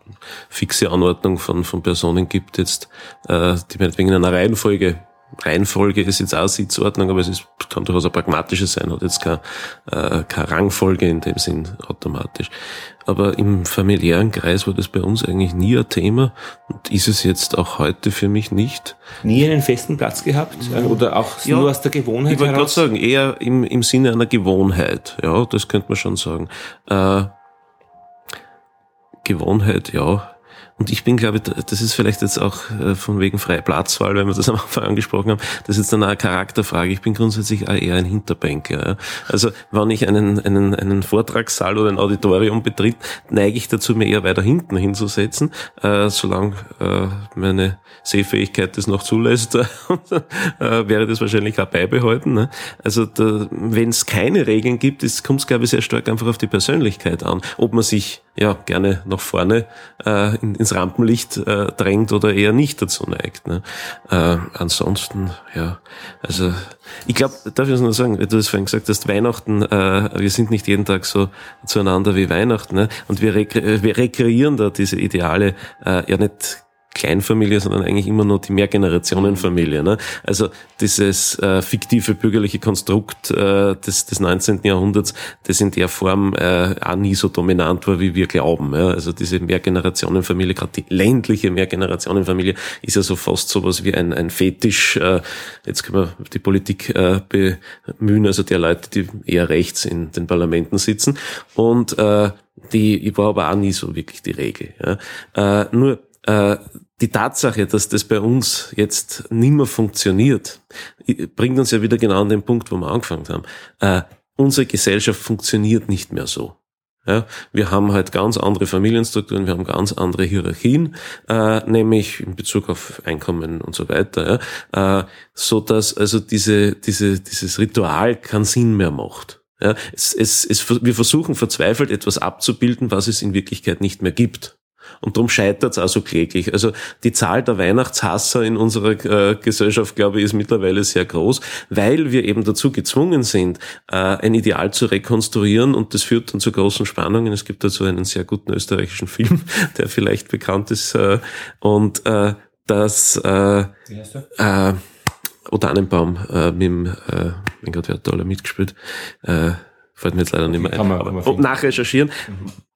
fixe Anordnung von, von Personen gibt, jetzt, äh, die meinetwegen in einer Reihenfolge Reihenfolge ist jetzt auch Sitzordnung, aber es ist, kann durchaus ein pragmatisches sein, hat jetzt keine, äh, keine Rangfolge in dem Sinn automatisch. Aber im familiären Kreis war das bei uns eigentlich nie ein Thema und ist es jetzt auch heute für mich nicht.
Nie einen festen Platz gehabt? Äh, Oder auch
Ja,
nur aus der Gewohnheit
Ich wollte gerade sagen, eher im, im Sinne einer Gewohnheit. Ja, das könnte man schon sagen. Äh, Gewohnheit, ja. Und ich bin, glaube ich, das ist vielleicht jetzt auch äh, von wegen freie Platzwahl, wenn wir das am Anfang angesprochen haben, das ist jetzt dann eine Charakterfrage. Ich bin grundsätzlich auch eher ein Hinterbänker. Also wenn ich einen, einen, einen Vortragssaal oder ein Auditorium betritt, neige ich dazu, mir eher weiter hinten hinzusetzen, äh, solange äh, meine Sehfähigkeit das noch zulässt, äh, wäre das wahrscheinlich auch beibehalten. Ne? Also wenn es keine Regeln gibt, kommt es, glaube ich, sehr stark einfach auf die Persönlichkeit an. Ob man sich ja gerne nach vorne äh, in, ins Rampenlicht äh, drängt oder eher nicht dazu neigt. Ne? Äh, ansonsten, ja, also ich glaube, darf ich das nur sagen, wie du das vorhin gesagt hast, Weihnachten, äh, wir sind nicht jeden Tag so zueinander wie Weihnachten. Ne? Und wir, rekre wir rekreieren da diese Ideale äh, ja nicht Kleinfamilie, sondern eigentlich immer nur die Mehrgenerationenfamilie. Ne? Also dieses äh, fiktive bürgerliche Konstrukt äh, des, des 19. Jahrhunderts, das in der Form äh, auch nie so dominant war, wie wir glauben. Ja? Also diese Mehrgenerationenfamilie, gerade die ländliche Mehrgenerationenfamilie, ist ja so fast sowas wie ein, ein Fetisch. Äh, jetzt können wir die Politik äh, bemühen, also der Leute, die eher rechts in den Parlamenten sitzen. Und äh, die war aber auch nie so wirklich die Regel. Ja? Äh, nur äh, die Tatsache, dass das bei uns jetzt nimmer funktioniert, bringt uns ja wieder genau an den Punkt, wo wir angefangen haben. Äh, unsere Gesellschaft funktioniert nicht mehr so. Ja, wir haben halt ganz andere Familienstrukturen, wir haben ganz andere Hierarchien, äh, nämlich in Bezug auf Einkommen und so weiter, ja, äh, so dass also diese, diese, dieses Ritual keinen Sinn mehr macht. Ja, es, es, es, wir versuchen verzweifelt etwas abzubilden, was es in Wirklichkeit nicht mehr gibt. Und darum scheitert es also kläglich. Also die Zahl der Weihnachtshasser in unserer äh, Gesellschaft, glaube ich, ist mittlerweile sehr groß, weil wir eben dazu gezwungen sind, äh, ein Ideal zu rekonstruieren und das führt dann zu großen Spannungen. Es gibt dazu einen sehr guten österreichischen Film, der vielleicht bekannt ist. Äh, und äh, das äh, äh, O Tannenbaum äh, mit dem, äh, mein Gott, wer hat da alle mitgespielt? Äh, fällt mir jetzt leider nicht mehr ein. Aber, oh, nachrecherchieren.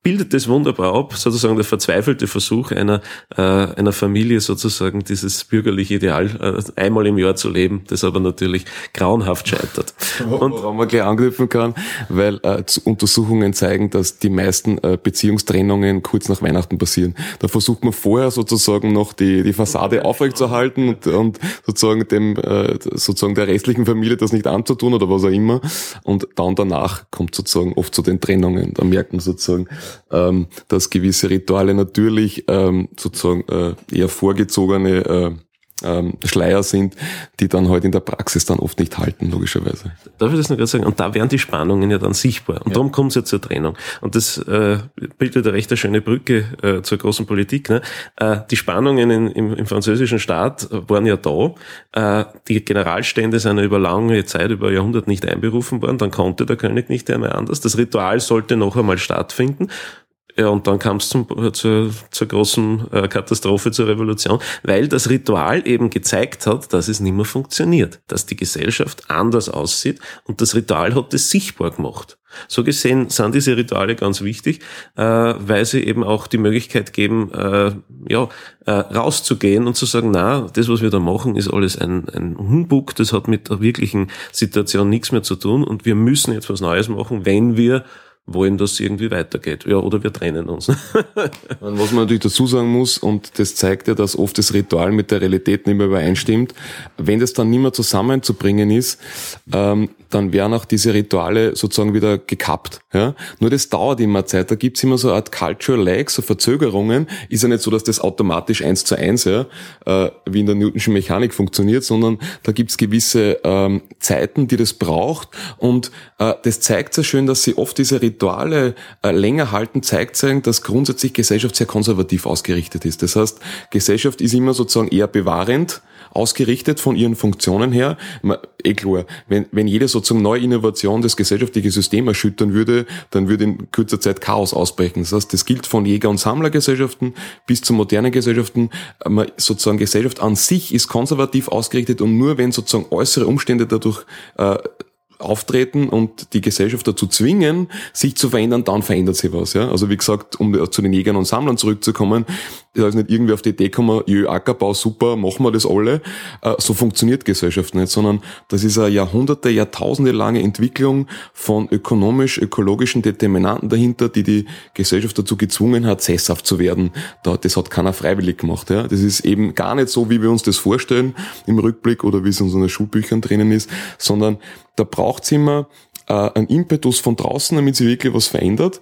Bildet das wunderbar ab, sozusagen der verzweifelte Versuch einer, äh, einer Familie sozusagen dieses bürgerliche Ideal äh, einmal im Jahr zu leben, das aber natürlich grauenhaft scheitert.
Und woran man gleich anknüpfen kann, weil äh, Untersuchungen zeigen, dass die meisten äh, Beziehungstrennungen kurz nach Weihnachten passieren. Da versucht man vorher sozusagen noch die, die Fassade aufrechtzuerhalten und, und sozusagen dem äh, sozusagen der restlichen Familie das nicht anzutun oder was auch immer. Und dann danach kommt sozusagen oft zu den Trennungen. Da merkt man sozusagen, ähm, dass gewisse Rituale natürlich ähm, sozusagen äh, eher vorgezogene äh, ähm, Schleier sind, die dann halt in der Praxis dann oft nicht halten, logischerweise.
Darf ich das noch gerade sagen? Und da werden die Spannungen ja dann sichtbar. Und ja. darum kommt es ja zur Trennung. Und das äh, bildet eine recht eine schöne Brücke äh, zur großen Politik. Ne? Äh, die Spannungen in, im, im französischen Staat waren ja da. Äh, die Generalstände sind ja über lange Zeit, über Jahrhunderte nicht einberufen worden. Dann konnte der König nicht mehr anders. Das Ritual sollte noch einmal stattfinden. Ja, und dann kam es zum, zur, zur großen äh, Katastrophe, zur Revolution, weil das Ritual eben gezeigt hat, dass es nicht mehr funktioniert, dass die Gesellschaft anders aussieht und das Ritual hat es sichtbar gemacht. So gesehen sind diese Rituale ganz wichtig, äh, weil sie eben auch die Möglichkeit geben, äh, ja, äh, rauszugehen und zu sagen, na, das, was wir da machen, ist alles ein, ein Humbug, das hat mit der wirklichen Situation nichts mehr zu tun und wir müssen jetzt was Neues machen, wenn wir wollen, dass es irgendwie weitergeht. Ja, oder wir trennen uns.
Was man natürlich dazu sagen muss, und das zeigt ja, dass oft das Ritual mit der Realität nicht mehr übereinstimmt, wenn das dann nicht mehr zusammenzubringen ist, ähm, dann werden auch diese Rituale sozusagen wieder gekappt. Ja? Nur das dauert immer Zeit. Da gibt's immer so eine Art Cultural Lag, so Verzögerungen. Ist ja nicht so, dass das automatisch eins zu eins, ja, äh, wie in der Newtonschen Mechanik funktioniert, sondern da gibt's gewisse ähm, Zeiten, die das braucht. Und äh, das zeigt sehr schön, dass sie oft diese Rituale äh, länger halten, zeigt sagen, dass grundsätzlich Gesellschaft sehr konservativ ausgerichtet ist. Das heißt, Gesellschaft ist immer sozusagen eher bewahrend ausgerichtet von ihren Funktionen her. Eh klar, wenn, wenn jede sozusagen neue Innovation das gesellschaftliche System erschüttern würde, dann würde in kurzer Zeit Chaos ausbrechen. Das heißt, das gilt von Jäger- und Sammlergesellschaften bis zu modernen Gesellschaften. Sozusagen Gesellschaft an sich ist konservativ ausgerichtet und nur wenn sozusagen äußere Umstände dadurch äh, auftreten und die Gesellschaft dazu zwingen, sich zu verändern, dann verändert sich was. Ja? Also wie gesagt, um zu den Jägern und Sammlern zurückzukommen, da ist nicht irgendwie auf die Idee gekommen, jö, Ackerbau, super, machen wir das alle. Äh, so funktioniert Gesellschaft nicht, sondern das ist eine Jahrhunderte, Jahrtausende lange Entwicklung von ökonomisch-ökologischen Determinanten dahinter, die die Gesellschaft dazu gezwungen hat, sesshaft zu werden. Das hat keiner freiwillig gemacht. Ja? Das ist eben gar nicht so, wie wir uns das vorstellen im Rückblick oder wie es in unseren Schulbüchern drinnen ist, sondern da braucht es immer äh, einen Impetus von draußen, damit sich wirklich was verändert.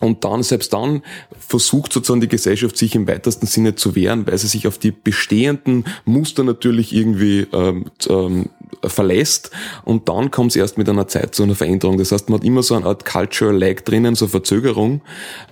Und dann, selbst dann, versucht sozusagen die Gesellschaft sich im weitesten Sinne zu wehren, weil sie sich auf die bestehenden Muster natürlich irgendwie ähm, ähm, verlässt. Und dann kommt es erst mit einer Zeit zu einer Veränderung. Das heißt, man hat immer so eine Art Cultural Lag drinnen, so Verzögerung,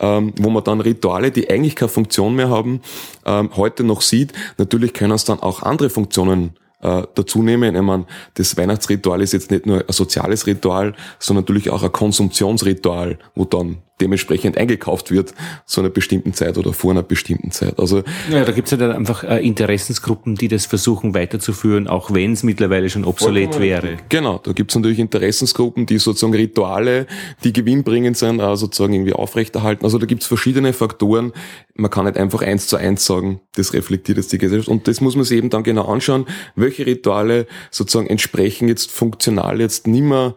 ähm, wo man dann Rituale, die eigentlich keine Funktion mehr haben, ähm, heute noch sieht. Natürlich können es dann auch andere Funktionen äh, dazu nehmen. Ich meine, das Weihnachtsritual ist jetzt nicht nur ein soziales Ritual, sondern natürlich auch ein Konsumptionsritual, wo dann dementsprechend eingekauft wird zu einer bestimmten Zeit oder vor einer bestimmten Zeit. Also
ja, da gibt es ja dann einfach äh, Interessensgruppen, die das versuchen weiterzuführen, auch wenn es mittlerweile schon obsolet wäre.
Genau, da gibt es natürlich Interessensgruppen, die sozusagen Rituale, die gewinnbringend sind, äh, sozusagen irgendwie aufrechterhalten. Also da gibt es verschiedene Faktoren. Man kann nicht einfach eins zu eins sagen, das reflektiert jetzt die Gesellschaft. Und das muss man sich eben dann genau anschauen, welche Rituale sozusagen entsprechen jetzt funktional jetzt nimmer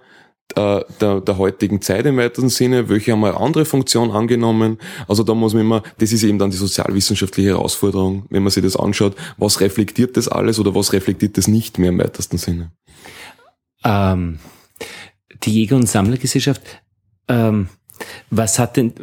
äh, der, der heutigen Zeit im weiteren Sinne, welche haben eine andere Funktion angenommen. Also da muss man immer, das ist eben dann die sozialwissenschaftliche Herausforderung, wenn man sich das anschaut, was reflektiert das alles oder was reflektiert das nicht mehr im weitesten Sinne.
Ähm, die Jäger- und Sammlergesellschaft, ähm, was hat denn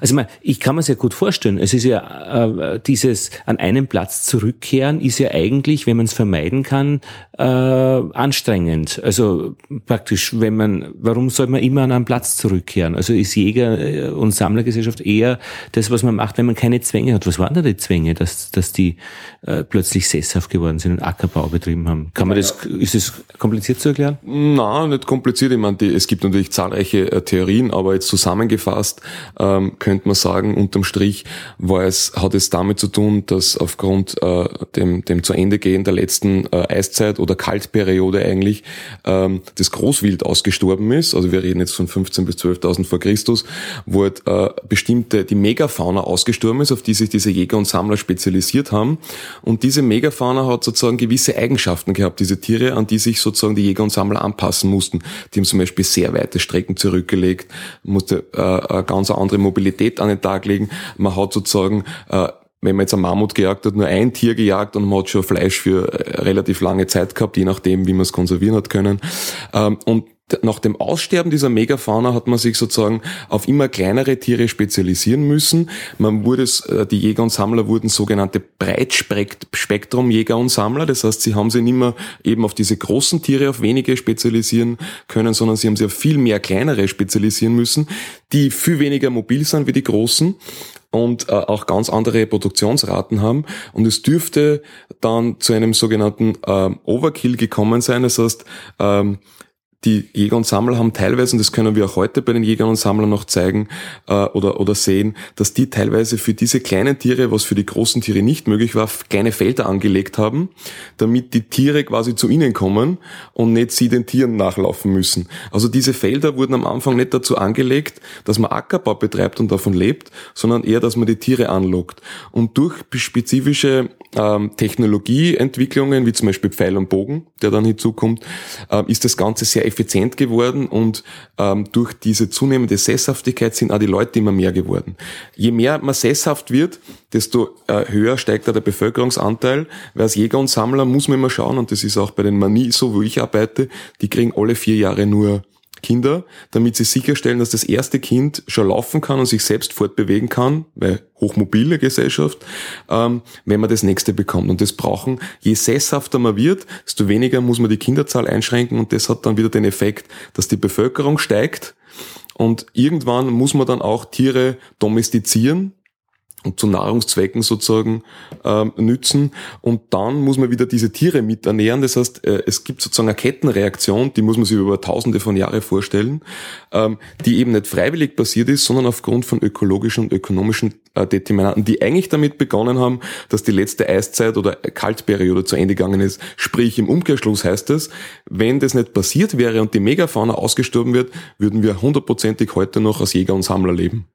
also ich, meine, ich kann mir sehr gut vorstellen, es ist ja äh, dieses an einem Platz zurückkehren ist ja eigentlich, wenn man es vermeiden kann, äh, anstrengend. Also praktisch, wenn man, warum soll man immer an einen Platz zurückkehren? Also ist Jäger- äh, und Sammlergesellschaft eher das, was man macht, wenn man keine Zwänge hat. Was waren da die Zwänge, dass, dass die äh, plötzlich sesshaft geworden sind und Ackerbau betrieben haben? Kann man das, ist das kompliziert zu erklären?
Na, nicht kompliziert. Ich meine, die, es gibt natürlich zahlreiche äh, Theorien, aber jetzt zusammengefasst ähm, könnte man sagen, unterm Strich war es, hat es damit zu tun, dass aufgrund äh, dem, dem zu Ende gehen der letzten äh, Eiszeit oder Kaltperiode eigentlich ähm, das Großwild ausgestorben ist. Also wir reden jetzt von 15 bis 12.000 vor Christus, wo halt, äh, bestimmte, die Megafauna ausgestorben ist, auf die sich diese Jäger und Sammler spezialisiert haben. Und diese Megafauna hat sozusagen gewisse Eigenschaften gehabt, diese Tiere, an die sich sozusagen die Jäger und Sammler anpassen mussten. Die haben zum Beispiel sehr weite Strecken zurückgelegt, musste äh, eine ganz andere Mobilität an den Tag legen. Man hat sozusagen äh, wenn man jetzt ein Mammut gejagt hat, nur ein Tier gejagt und man hat schon Fleisch für äh, relativ lange Zeit gehabt, je nachdem, wie man es konservieren hat können. Ähm, und nach dem Aussterben dieser Megafauna hat man sich sozusagen auf immer kleinere Tiere spezialisieren müssen. Man wurde, äh, die Jäger und Sammler wurden sogenannte Breitspektrum-Jäger und Sammler. Das heißt, sie haben sich nicht mehr eben auf diese großen Tiere, auf wenige spezialisieren können, sondern sie haben sich auf viel mehr kleinere spezialisieren müssen, die viel weniger mobil sind wie die großen und äh, auch ganz andere Produktionsraten haben. Und es dürfte dann zu einem sogenannten äh, Overkill gekommen sein. Das heißt, ähm, die Jäger und Sammler haben teilweise, und das können wir auch heute bei den Jägern und Sammlern noch zeigen äh, oder, oder sehen, dass die teilweise für diese kleinen Tiere, was für die großen Tiere nicht möglich war, kleine Felder angelegt haben, damit die Tiere quasi zu ihnen kommen und nicht sie den Tieren nachlaufen müssen. Also diese Felder wurden am Anfang nicht dazu angelegt, dass man Ackerbau betreibt und davon lebt, sondern eher, dass man die Tiere anlockt. Und durch spezifische ähm, Technologieentwicklungen, wie zum Beispiel Pfeil und Bogen, der dann hinzukommt, äh, ist das Ganze sehr effizient geworden und ähm, durch diese zunehmende Sesshaftigkeit sind auch die Leute immer mehr geworden. Je mehr man sesshaft wird, desto äh, höher steigt da der Bevölkerungsanteil, weil als Jäger und Sammler muss man immer schauen, und das ist auch bei den Manie so, wo ich arbeite, die kriegen alle vier Jahre nur Kinder, damit sie sicherstellen, dass das erste Kind schon laufen kann und sich selbst fortbewegen kann, weil hochmobile Gesellschaft, ähm, wenn man das nächste bekommt. Und das brauchen, je sesshafter man wird, desto weniger muss man die Kinderzahl einschränken und das hat dann wieder den Effekt, dass die Bevölkerung steigt und irgendwann muss man dann auch Tiere domestizieren, zu Nahrungszwecken sozusagen ähm, nützen. Und dann muss man wieder diese Tiere miternähren. Das heißt, äh, es gibt sozusagen eine Kettenreaktion, die muss man sich über tausende von Jahren vorstellen, ähm, die eben nicht freiwillig passiert ist, sondern aufgrund von ökologischen und ökonomischen äh, Determinanten, die eigentlich damit begonnen haben, dass die letzte Eiszeit oder Kaltperiode zu Ende gegangen ist. Sprich, im Umkehrschluss heißt es, wenn das nicht passiert wäre und die Megafauna ausgestorben wird, würden wir hundertprozentig heute noch als Jäger und Sammler leben.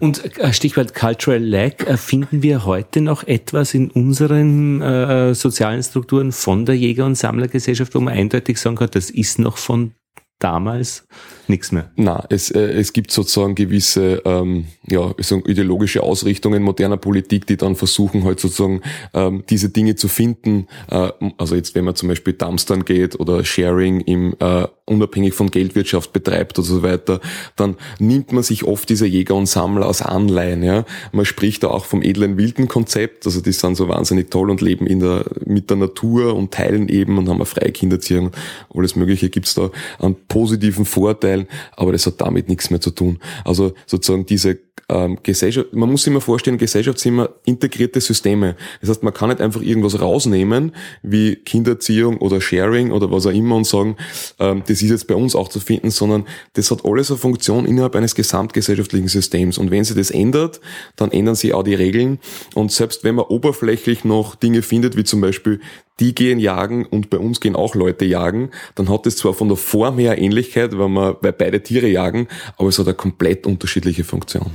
Und äh, Stichwort Cultural Lag, äh, finden wir heute noch etwas in unseren äh, sozialen Strukturen von der Jäger- und Sammlergesellschaft, wo man eindeutig sagen kann, das ist noch von damals nichts mehr.
Na, es, äh, es gibt sozusagen gewisse ähm, ja, so ideologische Ausrichtungen moderner Politik, die dann versuchen halt sozusagen ähm, diese Dinge zu finden. Äh, also jetzt, wenn man zum Beispiel Dumpstern geht oder Sharing im äh, unabhängig von Geldwirtschaft betreibt und so weiter, dann nimmt man sich oft diese Jäger und Sammler als Anleihen. Ja? Man spricht da auch vom edlen wilden Konzept, also die sind so wahnsinnig toll und leben in der, mit der Natur und teilen eben und haben eine freie Kinderziehung. Alles Mögliche gibt's da an positiven Vorteilen, aber das hat damit nichts mehr zu tun. Also sozusagen diese ähm, Gesellschaft, man muss sich immer vorstellen, Gesellschaft sind immer integrierte Systeme. Das heißt, man kann nicht einfach irgendwas rausnehmen, wie Kinderziehung oder Sharing oder was auch immer und sagen, ähm, das ist jetzt bei uns auch zu finden, sondern das hat alles eine Funktion innerhalb eines gesamtgesellschaftlichen Systems. Und wenn sich das ändert, dann ändern sich auch die Regeln. Und selbst wenn man oberflächlich noch Dinge findet, wie zum Beispiel die gehen jagen und bei uns gehen auch Leute jagen, dann hat es zwar von der Form her Ähnlichkeit, weil, man, weil beide Tiere jagen, aber es hat eine komplett unterschiedliche Funktion.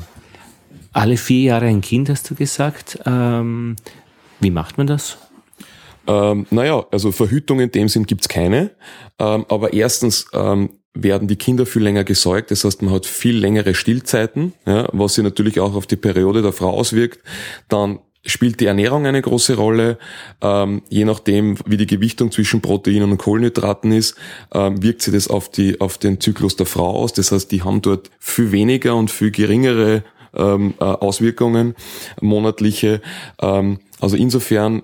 Alle vier Jahre ein Kind, hast du gesagt. Ähm, wie macht man das?
Ähm, naja, also Verhütung in dem Sinn gibt's keine. Ähm, aber erstens ähm, werden die Kinder viel länger gesäugt. Das heißt, man hat viel längere Stillzeiten, ja, was sich natürlich auch auf die Periode der Frau auswirkt. Dann spielt die Ernährung eine große Rolle. Ähm, je nachdem, wie die Gewichtung zwischen Proteinen und Kohlenhydraten ist, ähm, wirkt sich das auf, die, auf den Zyklus der Frau aus. Das heißt, die haben dort viel weniger und viel geringere ähm, äh, Auswirkungen, monatliche. Ähm, also insofern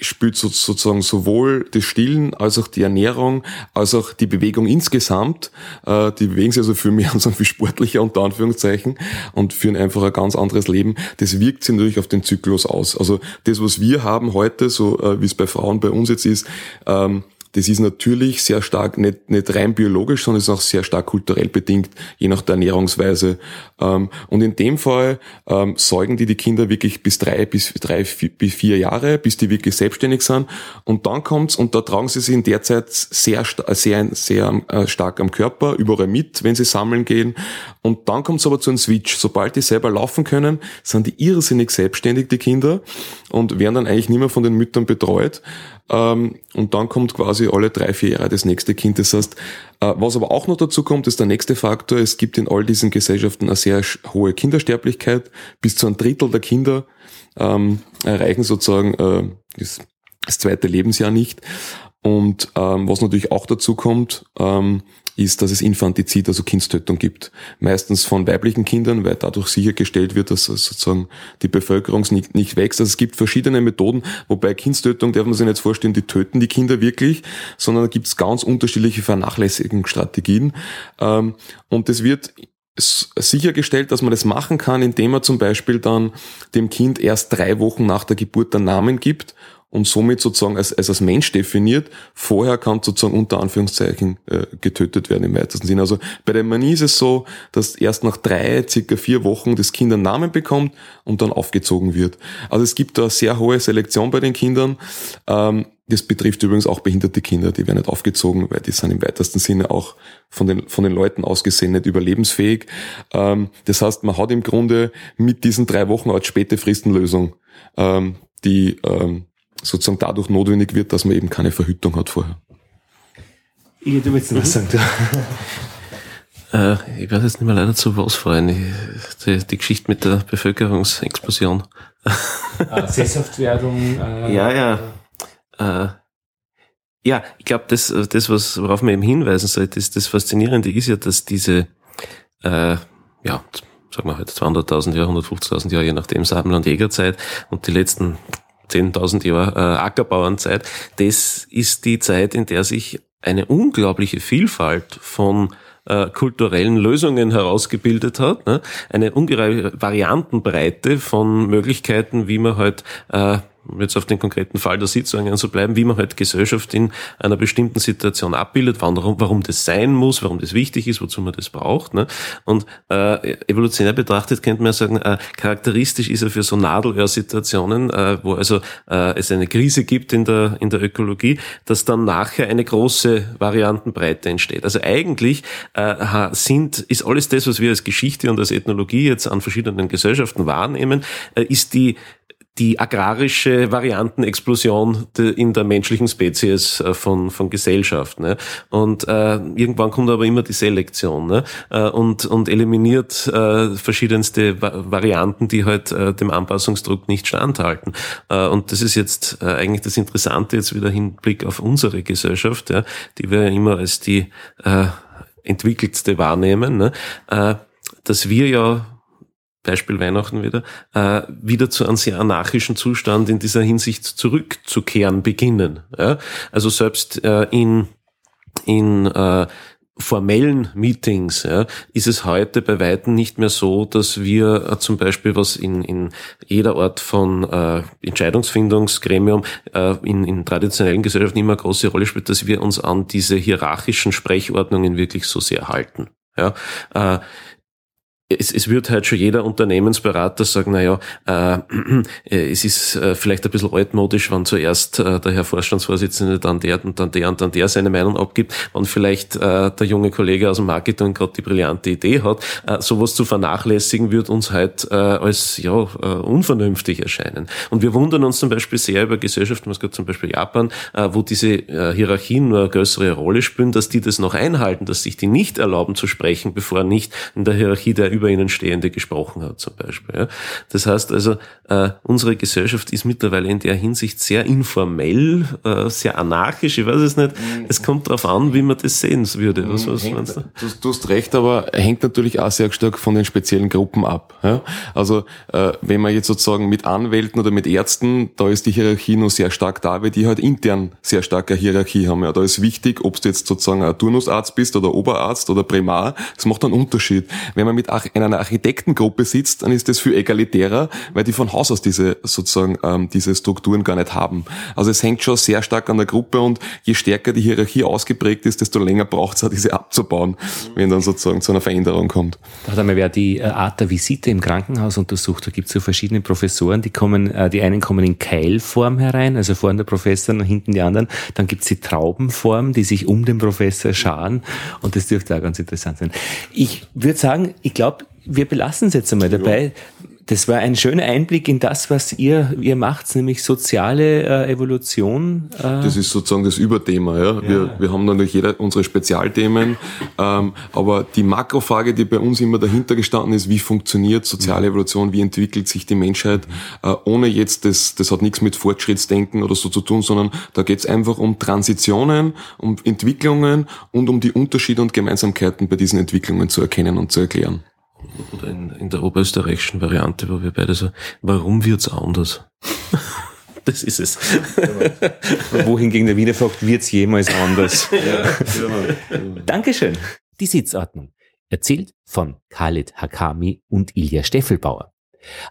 spielt sozusagen sowohl das Stillen als auch die Ernährung, als auch die Bewegung insgesamt. Äh, die bewegen sich also für mich und viel sportlicher unter Anführungszeichen und führen einfach ein ganz anderes Leben. Das wirkt sich natürlich auf den Zyklus aus. Also das, was wir haben heute, so äh, wie es bei Frauen bei uns jetzt ist, ähm, das ist natürlich sehr stark, nicht, nicht rein biologisch, sondern ist auch sehr stark kulturell bedingt, je nach der Ernährungsweise. Ähm, und in dem Fall ähm, säugen die die Kinder wirklich bis drei, bis drei, bis vier Jahre, bis die wirklich selbstständig sind. Und dann kommt's und da tragen sie sich in der Zeit sehr, sehr, sehr äh, stark am Körper, überall mit, wenn sie sammeln gehen. Und dann kommt's aber zu einem Switch. Sobald die selber laufen können, sind die irrsinnig selbstständig, die Kinder, und werden dann eigentlich nicht mehr von den Müttern betreut. Ähm, und dann kommt quasi alle drei, vier Jahre das nächste Kind. Das heißt, äh, was aber auch noch dazu kommt, ist der nächste Faktor. Es gibt in all diesen Gesellschaften eine sehr hohe Kindersterblichkeit. Bis zu ein Drittel der Kinder ähm, erreichen sozusagen äh, das, zweite Lebensjahr nicht. Und ähm, was natürlich auch dazu kommt, ist, dass es Infantizid, also Kindstötung gibt. Meistens von weiblichen Kindern, weil dadurch sichergestellt wird, dass sozusagen die Bevölkerung nicht, nicht wächst. Also es gibt verschiedene Methoden, wobei Kindstötung darf man sich nicht vorstellen, die töten die Kinder wirklich, sondern da gibt es ganz unterschiedliche Vernachlässigungsstrategien. Ähm, und es wird sichergestellt, dass man das machen kann, indem man zum Beispiel dann dem Kind erst drei Wochen nach der Geburt einen Namen gibt und somit sozusagen als, als, als Mensch definiert. Vorher kann sozusagen unter Anführungszeichen äh, getötet werden im weitesten Sinne. Also bei der Manie ist es so, dass erst nach drei, circa vier Wochen das Kind einen Namen bekommt und dann aufgezogen wird. Also es gibt da sehr hohe Selektion bei den Kindern. Ähm, das betrifft übrigens auch behinderte Kinder, die werden nicht aufgezogen, weil die sind im weitesten Sinne auch von den, von den Leuten ausgesehen nicht überlebensfähig. Ähm, das heißt, man hat im Grunde mit diesen drei Wochen als späte Fristenlösung, ähm, die ähm, sozusagen dadurch notwendig wird, dass man eben keine Verhütung hat vorher.
Ich, du willst noch was sagen, du.
Äh, ich werde jetzt nicht mehr leider zu was freuen. Die, die Geschichte mit der Bevölkerungsexplosion.
Ah, Sesshaftwerdung.
Äh, ja, ja. Äh, ja, ich glaube, das, das, was, worauf man eben hinweisen sollte, ist, das Faszinierende ist ja, dass diese, äh, ja, sagen wir halt 200.000 Jahre, 150.000 Jahre, je nachdem, Sammler- und Jägerzeit und die letzten 10.000 Jahre äh, Ackerbauernzeit, das ist die Zeit, in der sich eine unglaubliche Vielfalt von äh, kulturellen Lösungen herausgebildet hat. Ne? Eine ungeheure Variantenbreite von Möglichkeiten, wie man halt äh, jetzt auf den konkreten Fall der Sitzungen zu bleiben, wie man halt Gesellschaft in einer bestimmten Situation abbildet, warum, warum das sein muss, warum das wichtig ist, wozu man das braucht. Ne? Und äh, evolutionär betrachtet könnte man ja sagen, äh, charakteristisch ist er für so Nadelöhr-Situationen, äh, wo also äh, es eine Krise gibt in der, in der Ökologie, dass dann nachher eine große Variantenbreite entsteht. Also eigentlich äh, sind, ist alles das, was wir als Geschichte und als Ethnologie jetzt an verschiedenen Gesellschaften wahrnehmen, äh, ist die die agrarische Variantenexplosion in der menschlichen Spezies äh, von, von Gesellschaft. Ne? Und äh, irgendwann kommt aber immer die Selektion ne? äh, und, und eliminiert äh, verschiedenste Varianten, die halt äh, dem Anpassungsdruck nicht standhalten. Äh, und das ist jetzt äh, eigentlich das Interessante jetzt wieder Hinblick auf unsere Gesellschaft, ja, die wir immer als die äh, entwickeltste wahrnehmen, ne? äh, dass wir ja Beispiel Weihnachten wieder, äh, wieder zu einem sehr anarchischen Zustand in dieser Hinsicht zurückzukehren beginnen. Ja? Also selbst äh, in, in äh, formellen Meetings ja, ist es heute bei Weitem nicht mehr so, dass wir äh, zum Beispiel, was in, in jeder Art von äh, Entscheidungsfindungsgremium äh, in, in traditionellen Gesellschaften immer eine große Rolle spielt, dass wir uns an diese hierarchischen Sprechordnungen wirklich so sehr halten. Ja, äh, es, es wird halt schon jeder Unternehmensberater sagen, naja, äh, es ist äh, vielleicht ein bisschen altmodisch, wenn zuerst äh, der Herr Vorstandsvorsitzende dann der und dann der und dann der seine Meinung abgibt, wenn vielleicht äh, der junge Kollege aus dem Marketing gerade die brillante Idee hat. Äh, sowas zu vernachlässigen wird uns halt äh, als ja äh, unvernünftig erscheinen. Und wir wundern uns zum Beispiel sehr über Gesellschaften, was gerade zum Beispiel Japan, äh, wo diese äh, Hierarchien nur eine größere Rolle spielen, dass die das noch einhalten, dass sich die nicht erlauben zu sprechen, bevor nicht in der Hierarchie der über ihnen Stehende gesprochen hat zum Beispiel. Ja. Das heißt also, äh, unsere Gesellschaft ist mittlerweile in der Hinsicht sehr informell, äh, sehr anarchisch, ich weiß es nicht. Mhm. Es kommt darauf an, wie man das sehen würde. Was, was
hängt, meinst du? du? Hast recht, aber hängt natürlich auch sehr stark von den speziellen Gruppen ab. Ja. Also äh, wenn man jetzt sozusagen mit Anwälten oder mit Ärzten, da ist die Hierarchie noch sehr stark da, weil die halt intern sehr starke Hierarchie haben. Ja. Da ist wichtig, ob du jetzt sozusagen ein Turnusarzt bist oder Oberarzt oder Primar, das macht einen Unterschied. Wenn man mit in einer Architektengruppe sitzt, dann ist das viel egalitärer, weil die von Haus aus diese sozusagen ähm, diese Strukturen gar nicht haben. Also es hängt schon sehr stark an der Gruppe und je stärker die Hierarchie ausgeprägt ist, desto länger braucht es auch, diese abzubauen, wenn dann sozusagen zu einer Veränderung kommt.
Da hat wer die äh, Art der Visite im Krankenhaus untersucht. Da gibt es so verschiedene Professoren, die kommen, äh, die einen kommen in Keilform herein, also vorne der Professor und hinten die anderen. Dann gibt es die Traubenform, die sich um den Professor scharen und das dürfte auch ganz interessant sein. Ich würde sagen, ich glaube, wir belassen es jetzt einmal dabei. Das war ein schöner Einblick in das, was ihr, ihr macht, nämlich soziale äh, Evolution.
Äh. Das ist sozusagen das Überthema. Ja? ja. Wir, wir haben natürlich jeder unsere Spezialthemen, ähm, aber die Makrofrage, die bei uns immer dahinter gestanden ist, wie funktioniert soziale mhm. Evolution, wie entwickelt sich die Menschheit, äh, ohne jetzt, das, das hat nichts mit Fortschrittsdenken oder so zu tun, sondern da geht es einfach um Transitionen, um Entwicklungen und um die Unterschiede und Gemeinsamkeiten bei diesen Entwicklungen zu erkennen und zu erklären.
Oder in, in der oberösterreichischen Variante, wo wir beide so, warum wird's anders? das ist es.
Wohingegen der Wiener fragt, wird's jemals anders? ja, genau. Dankeschön. Die Sitzordnung. Erzählt von Khalid Hakami und Ilja Steffelbauer.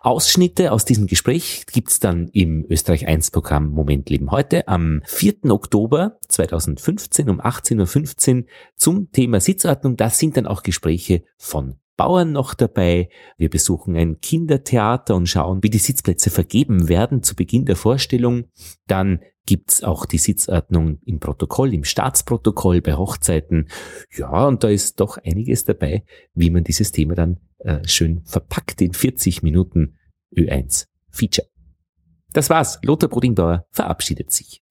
Ausschnitte aus diesem Gespräch gibt's dann im Österreich 1 Programm Moment Leben heute am 4. Oktober 2015 um 18.15 Uhr zum Thema Sitzordnung. Das sind dann auch Gespräche von Bauern noch dabei. Wir besuchen ein Kindertheater und schauen, wie die Sitzplätze vergeben werden zu Beginn der Vorstellung. Dann gibt's auch die Sitzordnung im Protokoll, im Staatsprotokoll bei Hochzeiten. Ja, und da ist doch einiges dabei, wie man dieses Thema dann äh, schön verpackt in 40 Minuten Ö1 Feature. Das war's. Lothar Brodingbauer verabschiedet sich.